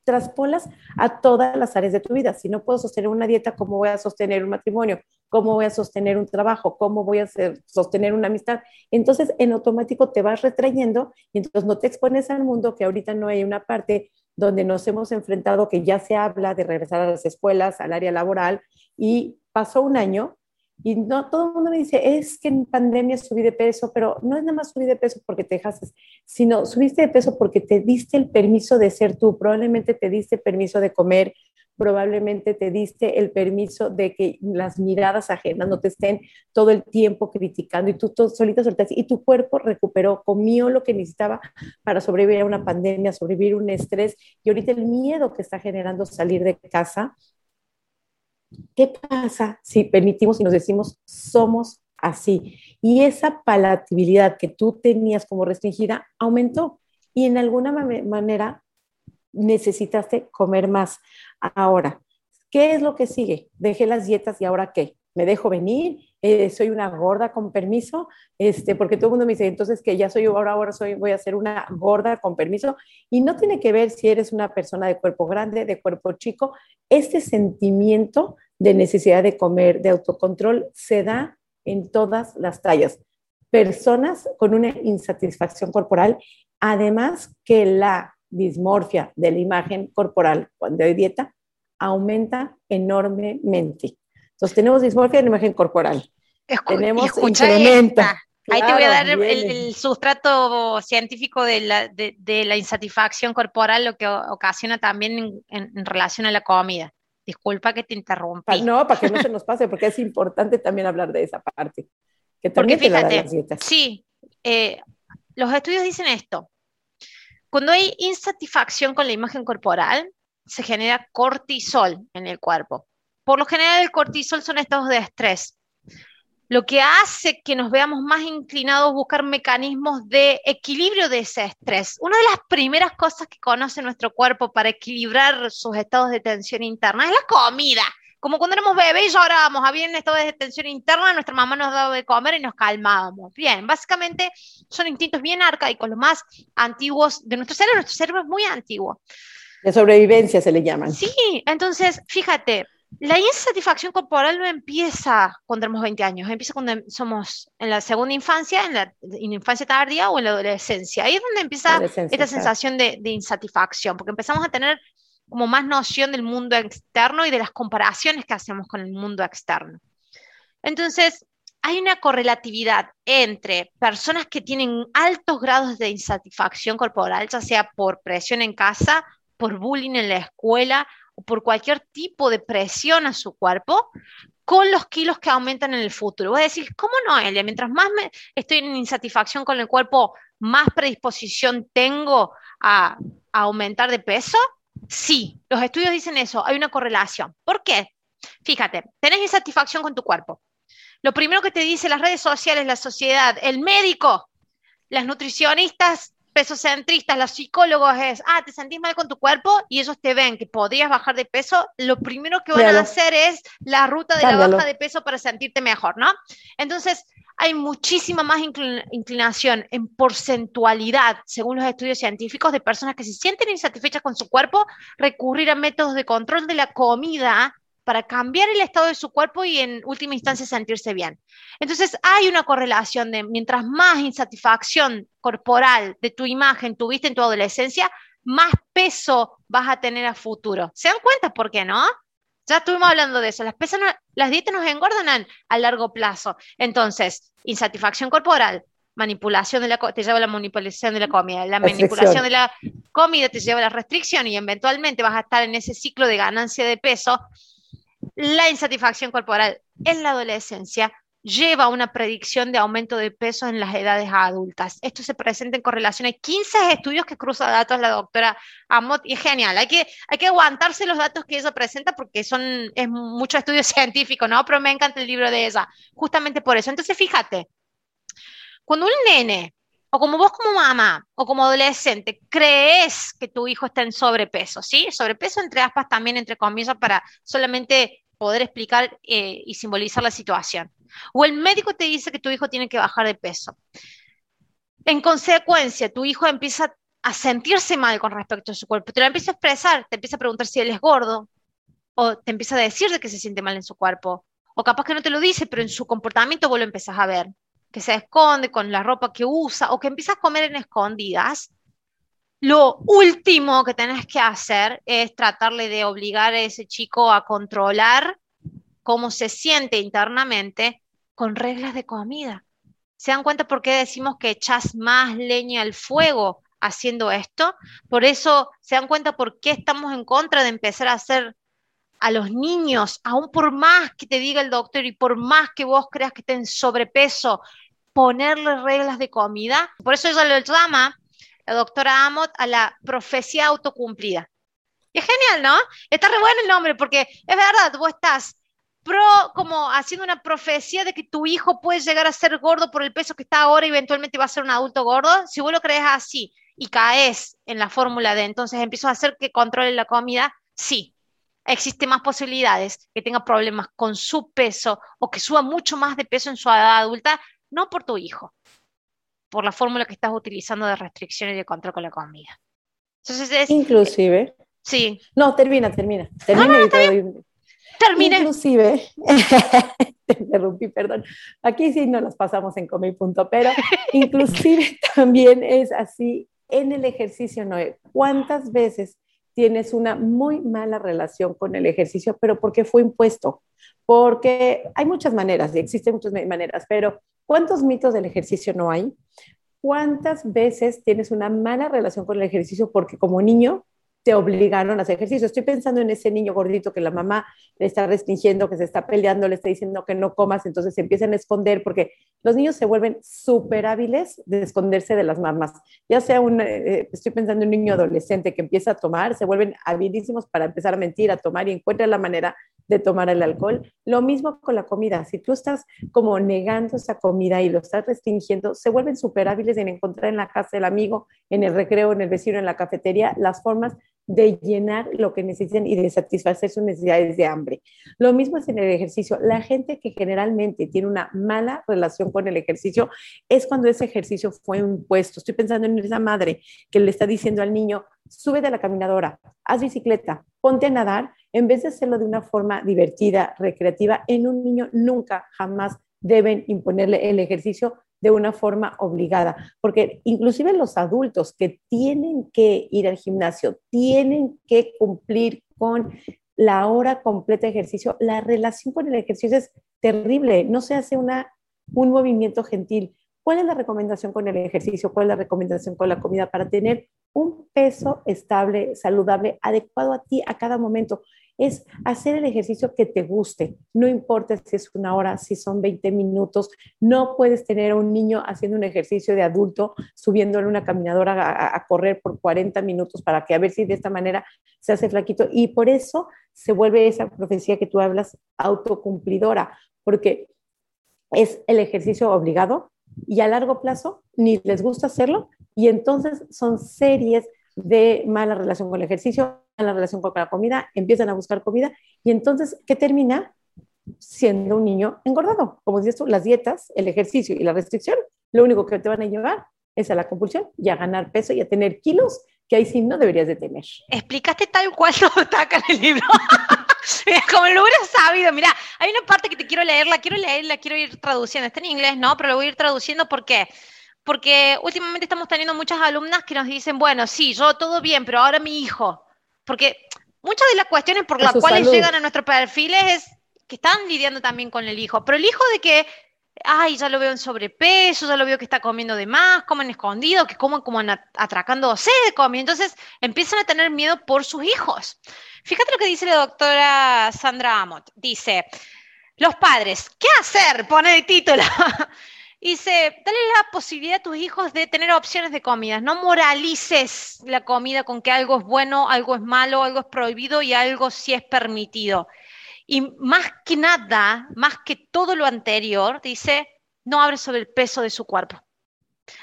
traspolas a todas las áreas de tu vida. Si no puedo sostener una dieta, ¿cómo voy a sostener un matrimonio? ¿Cómo voy a sostener un trabajo? ¿Cómo voy a sostener una amistad? Entonces, en automático te vas retrayendo y entonces no te expones al mundo que ahorita no hay una parte donde nos hemos enfrentado que ya se habla de regresar a las escuelas, al área laboral y pasó un año Y no todo el mundo me dice, es que en pandemia subí de peso, pero no es nada más subir de peso porque te dejaste, sino subiste de peso porque te diste el permiso de ser tú, probablemente te diste el permiso de comer, probablemente te diste el permiso de que las miradas ajenas no te estén todo el tiempo criticando y tú solita soltaste y tu cuerpo recuperó, comió lo que necesitaba para sobrevivir a una pandemia, sobrevivir a un estrés y ahorita el miedo que está generando salir de casa ¿Qué pasa si permitimos y nos decimos somos así? Y esa palatabilidad que tú tenías como restringida aumentó y en alguna manera necesitaste comer más. Ahora, ¿qué es lo que sigue? Dejé las dietas y ahora qué? ¿Me dejo venir? Eh, ¿Soy una gorda con permiso? Este, porque todo el mundo me dice, entonces que ya soy, ahora, ahora soy, voy a ser una gorda con permiso. Y no tiene que ver si eres una persona de cuerpo grande, de cuerpo chico. Este sentimiento de necesidad de comer, de autocontrol, se da en todas las tallas. Personas con una insatisfacción corporal, además que la dismorfia de la imagen corporal cuando hay dieta aumenta enormemente. Entonces tenemos dismorfia de la imagen corporal. tenemos incremento. Ahí te voy a dar el, sustrato científico de la, de, la, insatisfacción corporal, lo que ocasiona también en relación a la comida. Disculpa que te interrumpa. No, para que no se nos pase, porque es importante también hablar de esa parte. Que porque fíjate, sí, eh, los estudios dicen esto. Cuando hay insatisfacción con la imagen corporal, se genera cortisol en el cuerpo. Por lo general, el cortisol son estados de estrés lo que hace que nos veamos más inclinados a buscar mecanismos de equilibrio de ese estrés. Una de las primeras cosas que conoce nuestro cuerpo para equilibrar sus estados de tensión interna es la comida. Como cuando éramos bebés y llorábamos, había un estado de tensión interna, nuestra mamá nos daba de comer y nos calmábamos. Bien, básicamente son instintos bien arcaicos, los más antiguos de nuestro cerebro. Nuestro cerebro es muy antiguo. De sobrevivencia se le llaman. Sí, entonces, fíjate, la insatisfacción corporal no empieza cuando tenemos 20 años, empieza cuando somos en la segunda infancia, en la, infancia tardía o en la adolescencia. Ahí es donde empieza esta sensación de, insatisfacción, porque empezamos a tener como más noción del mundo externo y de las comparaciones que hacemos con el mundo externo. Entonces, hay una correlatividad entre personas que tienen altos grados de insatisfacción corporal, ya sea por presión en casa, por bullying en la escuela por cualquier tipo de presión a su cuerpo con los kilos que aumentan en el futuro. Voy a decir, ¿cómo no, Elia? Mientras más estoy en insatisfacción con el cuerpo, más predisposición tengo a, a aumentar de peso. Sí, los estudios dicen eso, hay una correlación. ¿Por qué? Fíjate, tenés insatisfacción con tu cuerpo. Lo primero que te dice las redes sociales, la sociedad, el médico, las nutricionistas pesocentristas, los psicólogos es, ah, te sentís mal con tu cuerpo y ellos te ven que podrías bajar de peso, lo primero que van a hacer es la ruta de la baja de peso para sentirte mejor, ¿no? Entonces, hay muchísima más inclinación en porcentualidad, según los estudios científicos, de personas que se sienten insatisfechas con su cuerpo, recurrir a métodos de control de la comida para cambiar el estado de su cuerpo y en última instancia sentirse bien. Entonces hay una correlación de mientras más insatisfacción corporal de tu imagen tuviste en tu adolescencia, más peso vas a tener a futuro. ¿Se dan cuenta por qué no? Ya estuvimos hablando de eso. Las, las dietas nos engordan a, largo plazo. Entonces, insatisfacción corporal, manipulación de la te lleva a la manipulación de la comida, la manipulación de la comida te lleva a la restricción y eventualmente vas a estar en ese ciclo de ganancia de peso la insatisfacción corporal en la adolescencia lleva a una predicción de aumento de peso en las edades adultas. Esto se presenta en correlación. Hay 15 estudios que cruza datos la doctora Amot y es genial. Hay que, hay que aguantarse los datos que ella presenta porque son, es mucho estudio científico, ¿no? Pero me encanta el libro de ella, justamente por eso. Entonces, fíjate, cuando un nene o como vos como mamá o como adolescente crees que tu hijo está en sobrepeso, ¿sí? Sobrepeso entre aspas también entre comillas para solamente poder explicar eh, y simbolizar la situación. O el médico te dice que tu hijo tiene que bajar de peso. En consecuencia, tu hijo empieza a sentirse mal con respecto a su cuerpo, te lo empieza a expresar, te empieza a preguntar si él es gordo, o te empieza a decir de que se siente mal en su cuerpo, o capaz que no te lo dice, pero en su comportamiento vos lo empezás a ver que se esconde con la ropa que usa o que empieza a comer en escondidas, lo último que tenés que hacer es tratarle de obligar a ese chico a controlar cómo se siente internamente con reglas de comida. ¿Se dan cuenta por qué decimos que echas más leña al fuego haciendo esto? Por eso se dan cuenta por qué estamos en contra de empezar a hacer a los niños, aún por más que te diga el doctor y por más que vos creas que estén sobrepeso, ponerle reglas de comida. Por eso ella lo llama, la doctora Amot, a la profecía autocumplida. Y es genial, ¿no? Está re bueno el nombre porque es verdad, vos estás pro, como haciendo una profecía de que tu hijo puede llegar a ser gordo por el peso que está ahora y eventualmente va a ser un adulto gordo. Si vos lo crees así y caes en la fórmula de entonces empiezo a hacer que controle la comida, sí, existe más posibilidades que tenga problemas con su peso o que suba mucho más de peso en su edad adulta, no por tu hijo, por la fórmula que estás utilizando de restricción y de control con la comida. Entonces es, Inclusive. Sí. No, termina, termina. Termina Termina. Inclusive, te interrumpí, perdón. Aquí sí no nos pasamos en punto, pero inclusive también es así en el ejercicio, Noé. ¿Cuántas veces tienes una muy mala relación con el ejercicio, pero porque fue impuesto? Porque hay muchas maneras, existen muchas maneras, pero ¿cuántos mitos del ejercicio no hay? ¿Cuántas veces tienes una mala relación con el ejercicio porque como niño te obligaron a hacer ejercicio. Estoy pensando en ese niño gordito que la mamá le está restringiendo, que se está peleando, le está diciendo que no comas, entonces se empiezan a esconder porque los niños se vuelven súper hábiles de esconderse de las mamás. Ya sea un, eh, estoy pensando en un niño adolescente que empieza a tomar, se vuelven habilísimos para empezar a mentir, a tomar y encuentran la manera de tomar el alcohol. Lo mismo con la comida. Si tú estás como negando esa comida y lo estás restringiendo, se vuelven súper hábiles en encontrar en la casa del amigo, en el recreo, en el vecino, en la cafetería, las formas de llenar lo que necesitan y de satisfacer sus necesidades de hambre. Lo mismo es en el ejercicio. La gente que generalmente tiene una mala relación con el ejercicio es cuando ese ejercicio fue impuesto. Estoy pensando en esa madre que le está diciendo al niño, sube de la caminadora, haz bicicleta, ponte a nadar, en vez de hacerlo de una forma divertida, recreativa, en un niño nunca, jamás deben imponerle el ejercicio de una forma obligada, porque inclusive los adultos que tienen que ir al gimnasio, tienen que cumplir con la hora completa de ejercicio, la relación con el ejercicio es terrible, no se hace una, un movimiento gentil. ¿Cuál es la recomendación con el ejercicio? ¿Cuál es la recomendación con la comida para tener un peso estable, saludable, adecuado a ti a cada momento? Es hacer el ejercicio que te guste. No importa si es una hora, si son 20 minutos. No puedes tener a un niño haciendo un ejercicio de adulto, subiéndole una caminadora a, correr por 40 minutos para que a ver si de esta manera se hace flaquito. Y por eso se vuelve esa profecía que tú hablas autocumplidora, porque es el ejercicio obligado y a largo plazo ni les gusta hacerlo y entonces son series de mala relación con el ejercicio, la relación con la comida, empiezan a buscar comida y entonces, ¿qué termina? Siendo un niño engordado. Como dices tú, las dietas, el ejercicio y la restricción, lo único que te van a llevar es a la compulsión y a ganar peso y a tener kilos que ahí sí no deberías de tener. Explicaste tal cual lo está en el libro. Como lo hubieras sabido, mira, hay una parte que te quiero leer, la quiero leer, la quiero ir traduciendo. Está en inglés, ¿no? Pero lo voy a ir traduciendo porque porque últimamente estamos teniendo muchas alumnas que nos dicen, bueno, sí, yo todo bien, pero ahora mi hijo, porque muchas de las cuestiones por las cuales llegan a nuestros perfiles es que están lidiando también con el hijo, pero el hijo de que, ay, ya lo veo en sobrepeso, ya lo veo que está comiendo de más, comen escondido, que comen como atracándose de comida, entonces empiezan a tener miedo por sus hijos. Fíjate lo que dice la doctora Sandra Amott, dice, los padres, ¿qué hacer? Pone el título. Dice, dale la posibilidad a tus hijos de tener opciones de comidas. No moralices la comida con que algo es bueno, algo es malo, algo es prohibido y algo sí es permitido. Y más que nada, más que todo lo anterior, dice, no hables sobre el peso de su cuerpo.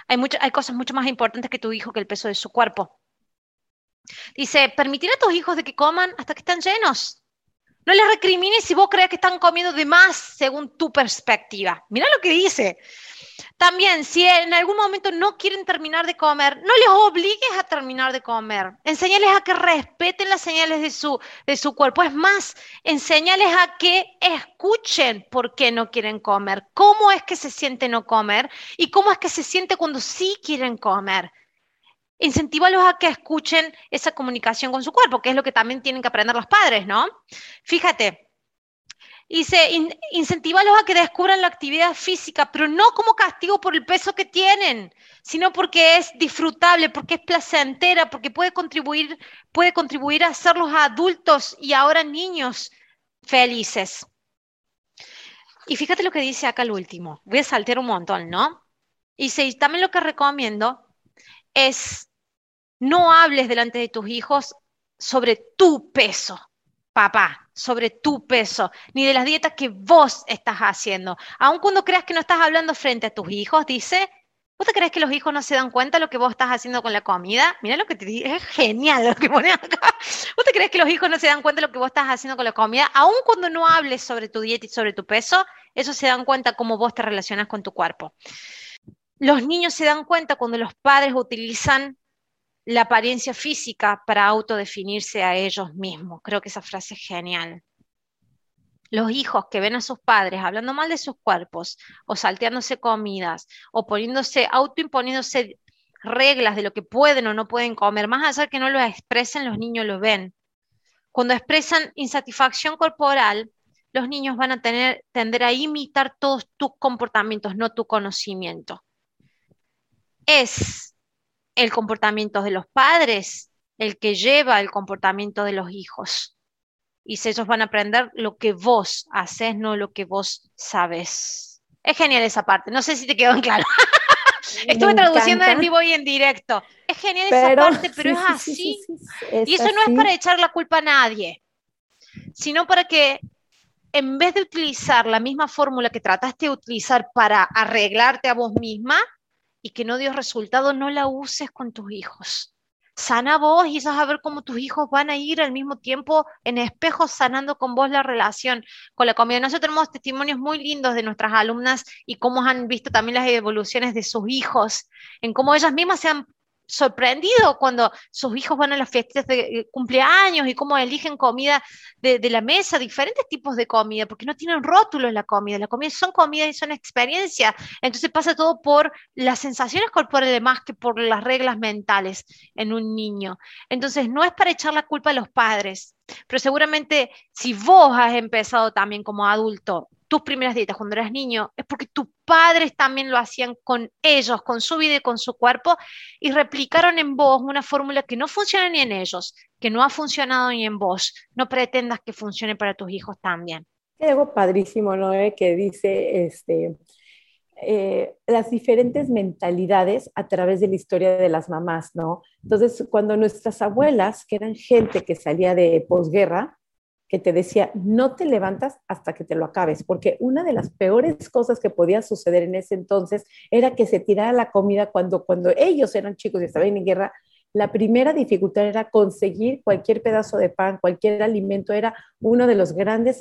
Hay, hay cosas mucho más importantes que tu hijo que el peso de su cuerpo. Dice, permitir a tus hijos de que coman hasta que están llenos. No les recrimines si vos crees que están comiendo de más según tu perspectiva. Mira lo que dice. También, si en algún momento no quieren terminar de comer, no les obligues a terminar de comer. Enseñales a que respeten las señales de su, de su cuerpo. Es más, enseñales a que escuchen por qué no quieren comer, cómo es que se siente no comer y cómo es que se siente cuando sí quieren comer incentivalos a que escuchen esa comunicación con su cuerpo, que es lo que también tienen que aprender los padres, ¿no? Fíjate, Y se incentivalos a que descubran la actividad física, pero no como castigo por el peso que tienen, sino porque es disfrutable, porque es placentera, porque puede contribuir, puede contribuir a hacerlos adultos y ahora niños felices. Y fíjate lo que dice acá el último. Voy a saltear un montón, ¿no? Y también lo que recomiendo es no hables delante de tus hijos sobre tu peso, papá, sobre tu peso, ni de las dietas que vos estás haciendo. Aun cuando creas que no estás hablando frente a tus hijos, dice, ¿vos te crees que los hijos no se dan cuenta de lo que vos estás haciendo con la comida? Mira lo que te digo, es genial lo que pones acá. ¿Vos te crees que los hijos no se dan cuenta de lo que vos estás haciendo con la comida? Aun cuando no hables sobre tu dieta y sobre tu peso, ellos se dan cuenta cómo vos te relacionas con tu cuerpo. Los niños se dan cuenta cuando los padres utilizan la apariencia física para autodefinirse a ellos mismos. Creo que esa frase es genial. Los hijos que ven a sus padres hablando mal de sus cuerpos, o salteándose comidas, o poniéndose, autoimponiéndose reglas de lo que pueden o no pueden comer, más allá de que no lo expresen, los niños lo ven. Cuando expresan insatisfacción corporal, los niños van a tener, tender a imitar todos tus comportamientos, no tu conocimiento. Es el comportamiento de los padres el que lleva el comportamiento de los hijos. Y ellos van a aprender lo que vos haces, no lo que vos sabes. Es genial esa parte. No sé si te quedó en claro. Estuve traduciendo en vivo y en directo. Es genial esa parte, pero es así. y eso no es para echar la culpa a nadie, sino para que en vez de utilizar la misma fórmula que trataste de utilizar para arreglarte a vos misma, y que no dio resultado, no la uses con tus hijos. Sana vos y vas a ver cómo tus hijos van a ir al mismo tiempo en espejo sanando con vos la relación con la comida. Nosotros tenemos testimonios muy lindos de nuestras alumnas y cómo han visto también las evoluciones de sus hijos, en cómo ellas mismas se han sorprendido cuando sus hijos van a las fiestas de eh, cumpleaños y cómo eligen comida de, la mesa, diferentes tipos de comida, porque no tienen rótulos la comida, la comida son comida y son experiencia, entonces pasa todo por las sensaciones corporales más que por las reglas mentales en un niño. Entonces no es para echar la culpa a los padres, pero seguramente si vos has empezado también como adulto tus primeras dietas cuando eras niño, es porque tus padres también lo hacían con ellos, con su vida y con su cuerpo, y replicaron en vos una fórmula que no funciona ni en ellos, que no ha funcionado ni en vos. No pretendas que funcione para tus hijos también. Hay algo padrísimo, ¿no? Que dice, este, eh, las diferentes mentalidades a través de la historia de las mamás, ¿no? Entonces, cuando nuestras abuelas, que eran gente que salía de posguerra, que te decía, no te levantas hasta que te lo acabes, porque una de las peores cosas que podía suceder en ese entonces era que se tirara la comida cuando, cuando ellos eran chicos y estaban en guerra. La primera dificultad era conseguir cualquier pedazo de pan, cualquier alimento, era uno de los grandes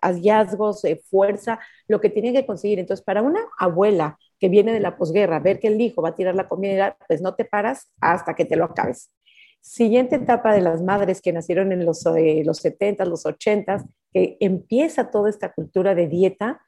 hallazgos de fuerza, lo que tenían que conseguir. Entonces, para una abuela que viene de la posguerra, ver que el hijo va a tirar la comida, pues no te paras hasta que te lo acabes. Siguiente etapa de las madres que nacieron en los, eh, los 70, los 80, que empieza toda esta cultura de dieta,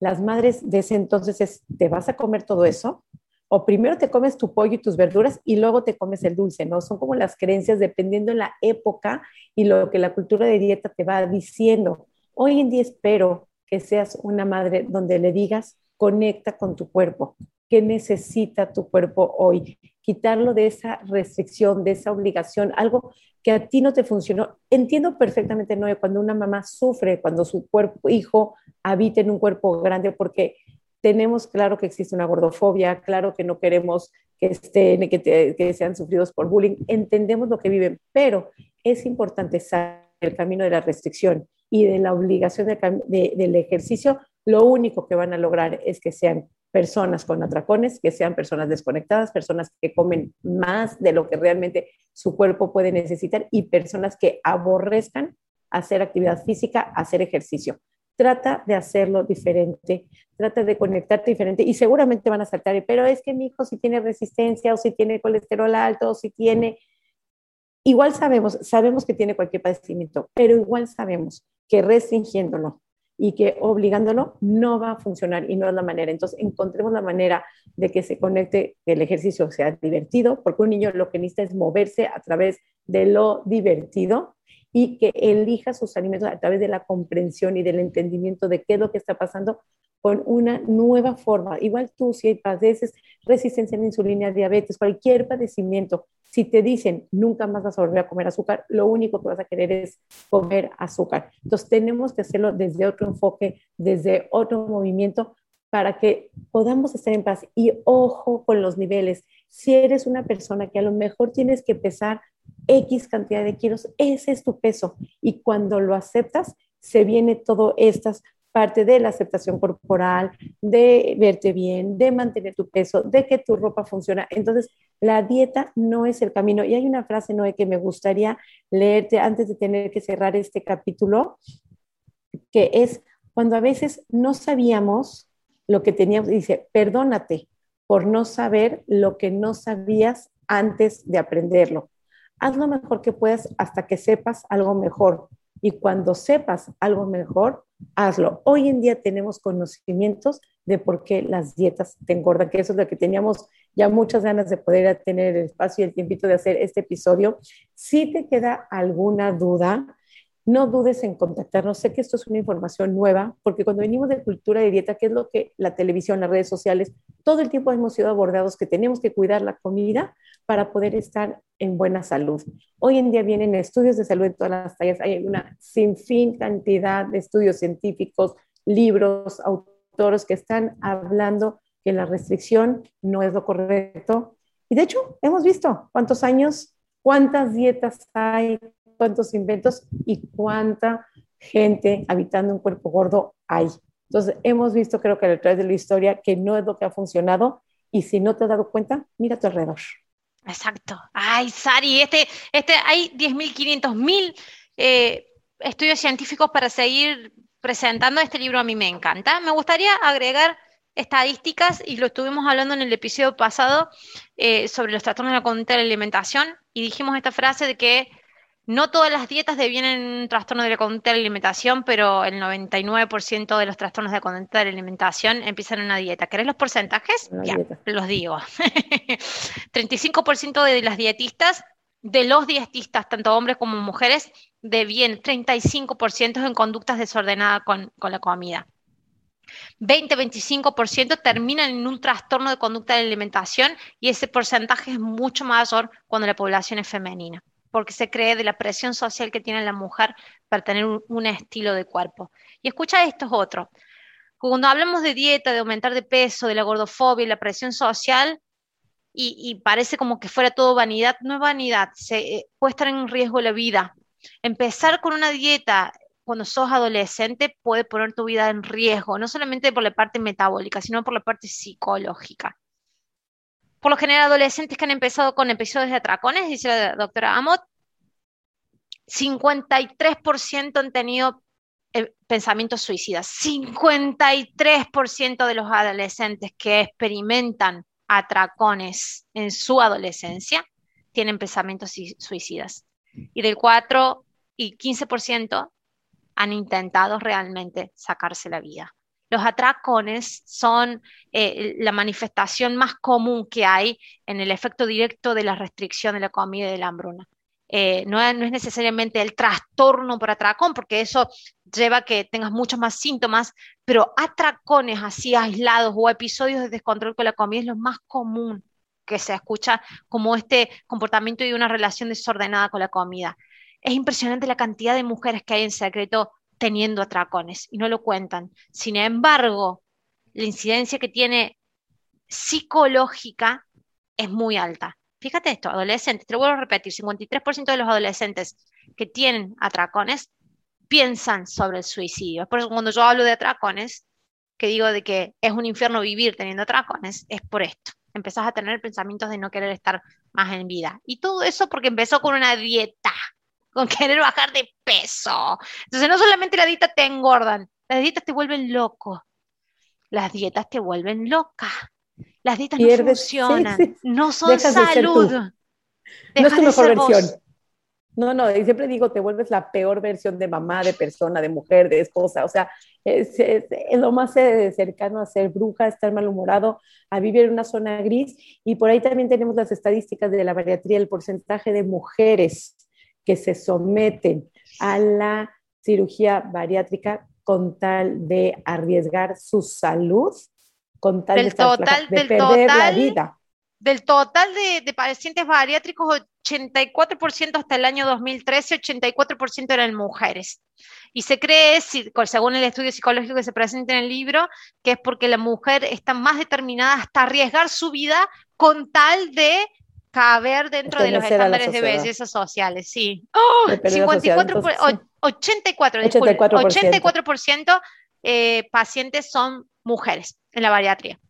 las madres de ese entonces es, ¿te vas a comer todo eso? O primero te comes tu pollo y tus verduras y luego te comes el dulce, ¿no? Son como las creencias dependiendo de la época y lo que la cultura de dieta te va diciendo. Hoy en día espero que seas una madre donde le digas, conecta con tu cuerpo, qué necesita tu cuerpo hoy, quitarlo de esa restricción, de esa obligación, algo que a ti no te funcionó. Entiendo perfectamente, no cuando una mamá sufre, cuando su cuerpo, hijo habita en un cuerpo grande, porque tenemos claro que existe una gordofobia, claro que no queremos que, estén, que, que sean sufridos por bullying, entendemos lo que viven, pero es importante saber el camino de la restricción y de la obligación del ejercicio, lo único que van a lograr es que sean personas con atracones, que sean personas desconectadas, personas que comen más de lo que realmente su cuerpo puede necesitar y personas que aborrezcan hacer actividad física, hacer ejercicio. Trata de hacerlo diferente, trata de conectarte diferente y seguramente van a saltar, pero es que mi hijo si tiene resistencia o si tiene colesterol alto o si tiene... Igual sabemos, sabemos que tiene cualquier padecimiento, pero igual sabemos que restringiéndolo, y que obligándolo no va a funcionar y no es la manera. Entonces, encontremos la manera de que se conecte, que el ejercicio sea divertido, porque un niño lo que necesita es moverse a través de lo divertido y que elija sus alimentos a través de la comprensión y del entendimiento de qué es lo que está pasando con una nueva forma. Igual tú, si padeces resistencia a la insulina, diabetes, cualquier padecimiento, si te dicen nunca más vas a volver a comer azúcar, lo único que vas a querer es comer azúcar. Entonces tenemos que hacerlo desde otro enfoque, desde otro movimiento, para que podamos estar en paz. Y ojo con los niveles. Si eres una persona que a lo mejor tienes que pesar X cantidad de kilos, ese es tu peso. Y cuando lo aceptas, se viene todo estas parte de la aceptación corporal, de verte bien, de mantener tu peso, de que tu ropa funciona. Entonces, la dieta no es el camino. Y hay una frase, Noé, que me gustaría leerte antes de tener que cerrar este capítulo, que es cuando a veces no sabíamos lo que teníamos, dice, perdónate por no saber lo que no sabías antes de aprenderlo. Haz lo mejor que puedas hasta que sepas algo mejor. Y cuando sepas algo mejor, hazlo. Hoy en día tenemos conocimientos de por qué las dietas te engordan, que eso es lo que teníamos ya muchas ganas de poder tener el espacio y el tiempito de hacer este episodio. Si te queda alguna duda, no dudes en contactarnos. Sé que esto es una información nueva, porque cuando venimos de cultura de dieta, que es lo que la televisión, las redes sociales, todo el tiempo hemos sido abordados que tenemos que cuidar la comida para poder estar en buena salud. Hoy en día vienen estudios de salud en todas las tallas, hay una sinfín cantidad de estudios científicos, libros, autores que están hablando que la restricción no es lo correcto. Y de hecho, hemos visto cuántos años, cuántas dietas hay, cuántos inventos y cuánta gente habitando un cuerpo gordo hay. Entonces, hemos visto, creo que a través de la historia, que no es lo que ha funcionado y si no te has dado cuenta, mira a tu alrededor. Exacto. Ay, Sari, este, este, hay 10.500, mil eh, estudios científicos para seguir presentando este libro. A mí me encanta. Me gustaría agregar estadísticas, y lo estuvimos hablando en el episodio pasado, eh, sobre los trastornos de la conducta de la alimentación, y dijimos esta frase de que no todas las dietas devienen un trastorno de la conducta de la alimentación, pero el 99% de los trastornos de la conducta de la alimentación empiezan en una dieta. ¿Querés los porcentajes? Ya, los digo. 35% de las dietistas, de los dietistas, tanto hombres como mujeres, devienen 35% en conductas desordenadas con, con la comida. 20-25% terminan en un trastorno de conducta de la alimentación y ese porcentaje es mucho mayor cuando la población es femenina porque se cree de la presión social que tiene la mujer para tener un, estilo de cuerpo. Y escucha esto es otro. Cuando hablamos de dieta, de aumentar de peso, de la gordofobia y la presión social, y, parece como que fuera todo vanidad, no es vanidad, se, eh, puede estar en riesgo la vida. Empezar con una dieta cuando sos adolescente puede poner tu vida en riesgo, no solamente por la parte metabólica, sino por la parte psicológica por lo general adolescentes que han empezado con episodios de atracones, dice la doctora Amot, 53% han tenido eh, pensamientos suicidas. 53% de los adolescentes que experimentan atracones en su adolescencia tienen pensamientos suicidas. Y del 4 y 15% han intentado realmente sacarse la vida. Los atracones son eh, la manifestación más común que hay en el efecto directo de la restricción de la comida y de la hambruna. Eh, no, es necesariamente el trastorno por atracón, porque eso lleva a que tengas muchos más síntomas, pero atracones así aislados o episodios de descontrol con la comida es lo más común que se escucha como este comportamiento y una relación desordenada con la comida. Es impresionante la cantidad de mujeres que hay en secreto teniendo atracones y no lo cuentan. Sin embargo, la incidencia que tiene psicológica es muy alta. Fíjate esto, adolescentes, te lo vuelvo a repetir, 53% de los adolescentes que tienen atracones piensan sobre el suicidio. Por eso cuando yo hablo de atracones, que digo de que es un infierno vivir teniendo atracones, es por esto. Empezás a tener pensamientos de no querer estar más en vida. Y todo eso porque empezó con una dieta con querer bajar de peso. Entonces, no solamente las dietas te engordan, las dietas te vuelven loco. Las dietas te vuelven loca. Las dietas no funcionan, no son salud. No es tu mejor versión. No, no, y siempre digo, te vuelves la peor versión de mamá, de persona, de mujer, de esposa. O sea, es, lo más eh, cercano a ser bruja, a estar malhumorado, a vivir en una zona gris. Y por ahí también tenemos las estadísticas de la bariatría, el porcentaje de mujeres que se someten a la cirugía bariátrica con tal de arriesgar su salud, con tal de, total, de perder la vida. Del total de, de pacientes bariátricos, 84% hasta el año 2013, 84% eran mujeres. Y se cree, según el estudio psicológico que se presenta en el libro, que es porque la mujer está más determinada hasta arriesgar su vida con tal de caber dentro de los estándares de belleza sociales. Sí. 54, 84, 84%, eh, pacientes son mujeres en la bariatría.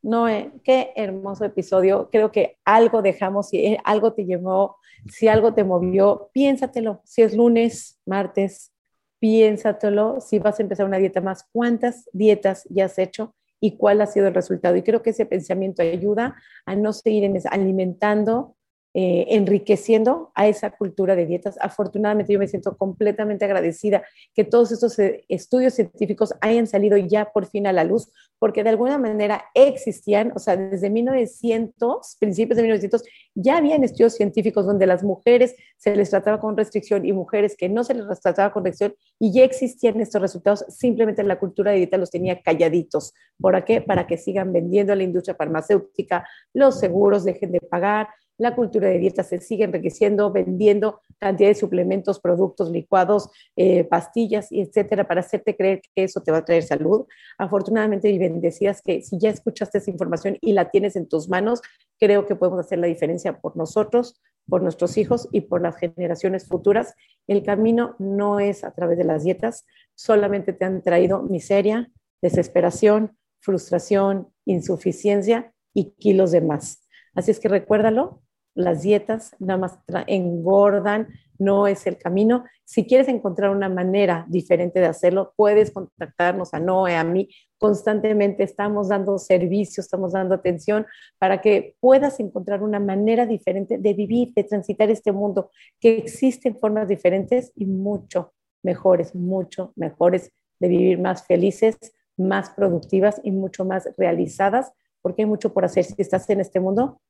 Noé, qué hermoso episodio. Creo que algo dejamos, si algo te llevó, si algo te movió, piénsatelo. Si es lunes, martes, piénsatelo. Si vas a empezar una dieta más, ¿cuántas dietas ya has hecho y cuál ha sido el resultado? Y creo que ese pensamiento ayuda a no seguir alimentando eh, enriqueciendo a esa cultura de dietas. Afortunadamente yo me siento completamente agradecida que todos estos eh, estudios científicos hayan salido ya por fin a la luz, porque de alguna manera existían, o sea, desde 1900, principios de 1900, ya habían estudios científicos donde las mujeres se les trataba con restricción y mujeres que no se les trataba con restricción y ya existían estos resultados, simplemente la cultura de dieta los tenía calladitos. ¿Por qué? Para que sigan vendiendo a la industria farmacéutica, los seguros dejen de pagar, la cultura de dieta se sigue enriqueciendo, vendiendo cantidad de suplementos, productos licuados, eh, pastillas, etcétera, para hacerte creer que eso te va a traer salud. Afortunadamente, y bendecidas que si ya escuchaste esa información y la tienes en tus manos, creo que podemos hacer la diferencia por nosotros, por nuestros hijos y por las generaciones futuras. El camino no es a través de las dietas, solamente te han traído miseria, desesperación, frustración, insuficiencia y kilos de más. Así es que recuérdalo, las dietas nada más engordan, no es el camino. Si quieres encontrar una manera diferente de hacerlo, puedes contactarnos a Noé, a mí. Constantemente estamos dando servicio, estamos dando atención para que puedas encontrar una manera diferente de vivir, de transitar este mundo, que existen formas diferentes y mucho mejores, mucho mejores de vivir más felices, más productivas y mucho más realizadas, porque hay mucho por hacer. Si estás en este mundo,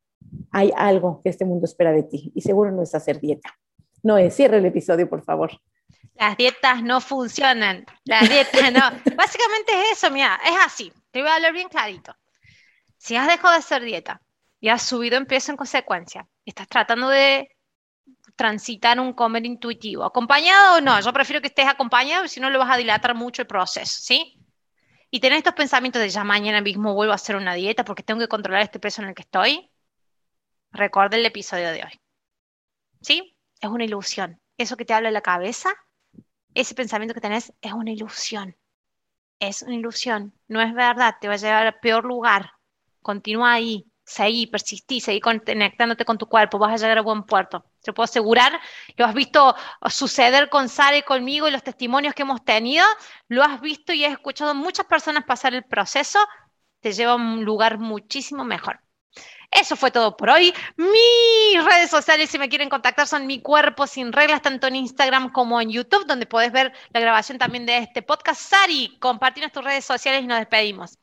hay algo que este mundo espera de ti y seguro no es hacer dieta. No es, cierre el episodio, por favor. Las dietas no funcionan. Las dietas no. Básicamente es eso, mira, es así. Te voy a hablar bien clarito. Si has dejado de hacer dieta y has subido en peso en consecuencia, estás tratando de transitar un comer intuitivo, acompañado o no, yo prefiero que estés acompañado, si no lo vas a dilatar mucho el proceso, ¿sí? Y tenés estos pensamientos de ya mañana mismo vuelvo a hacer una dieta porque tengo que controlar este peso en el que estoy, Recuerda el episodio de hoy. ¿Sí? Es una ilusión. Eso que te habla en la cabeza, ese pensamiento que tenés, es una ilusión. Es una ilusión. No es verdad. Te va a llevar al peor lugar. Continúa ahí. Seguí, persistí, seguí conectándote con tu cuerpo. Vas a llegar a buen puerto. Te puedo asegurar. Lo has visto suceder con Sara y conmigo y los testimonios que hemos tenido. Lo has visto y has escuchado muchas personas pasar el proceso. Te lleva a un lugar muchísimo mejor. Eso fue todo por hoy. Mis redes sociales, si me quieren contactar, son Mi Cuerpo Sin Reglas, tanto en Instagram como en YouTube, donde podés ver la grabación también de este podcast. Sari, compartimos tus redes sociales y nos despedimos.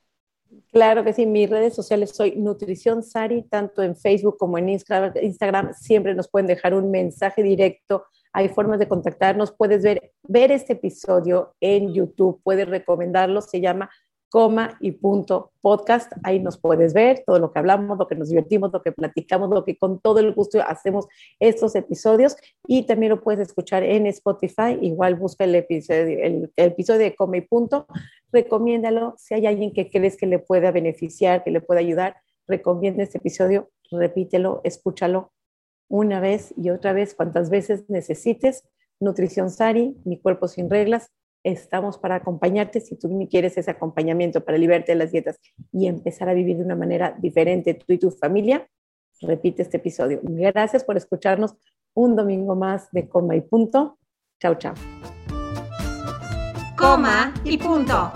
Claro que sí, mis redes sociales soy Nutrición Sari, tanto en Facebook como en Instagram. Siempre nos pueden dejar un mensaje directo. Hay formas de contactarnos. Puedes ver, ver este episodio en YouTube, puedes recomendarlo. Se llama coma y punto podcast. Ahí nos puedes ver todo lo que hablamos, lo que nos divertimos, lo que platicamos, lo que con todo el gusto hacemos estos episodios. Y también lo puedes escuchar en Spotify. Igual busca el episodio, el, episodio de coma y punto. Recomiéndalo. Si hay alguien que crees que le pueda beneficiar, que le pueda ayudar, recomienda este episodio, repítelo, escúchalo una vez y otra vez, cuantas veces necesites. Nutrición Sari, mi cuerpo sin reglas, estamos para acompañarte si tú quieres ese acompañamiento para liberarte de las dietas y empezar a vivir de una manera diferente tú y tu familia. Repite este episodio. Gracias por escucharnos un domingo más de Coma y Punto. Chao, chao. Coma y Punto.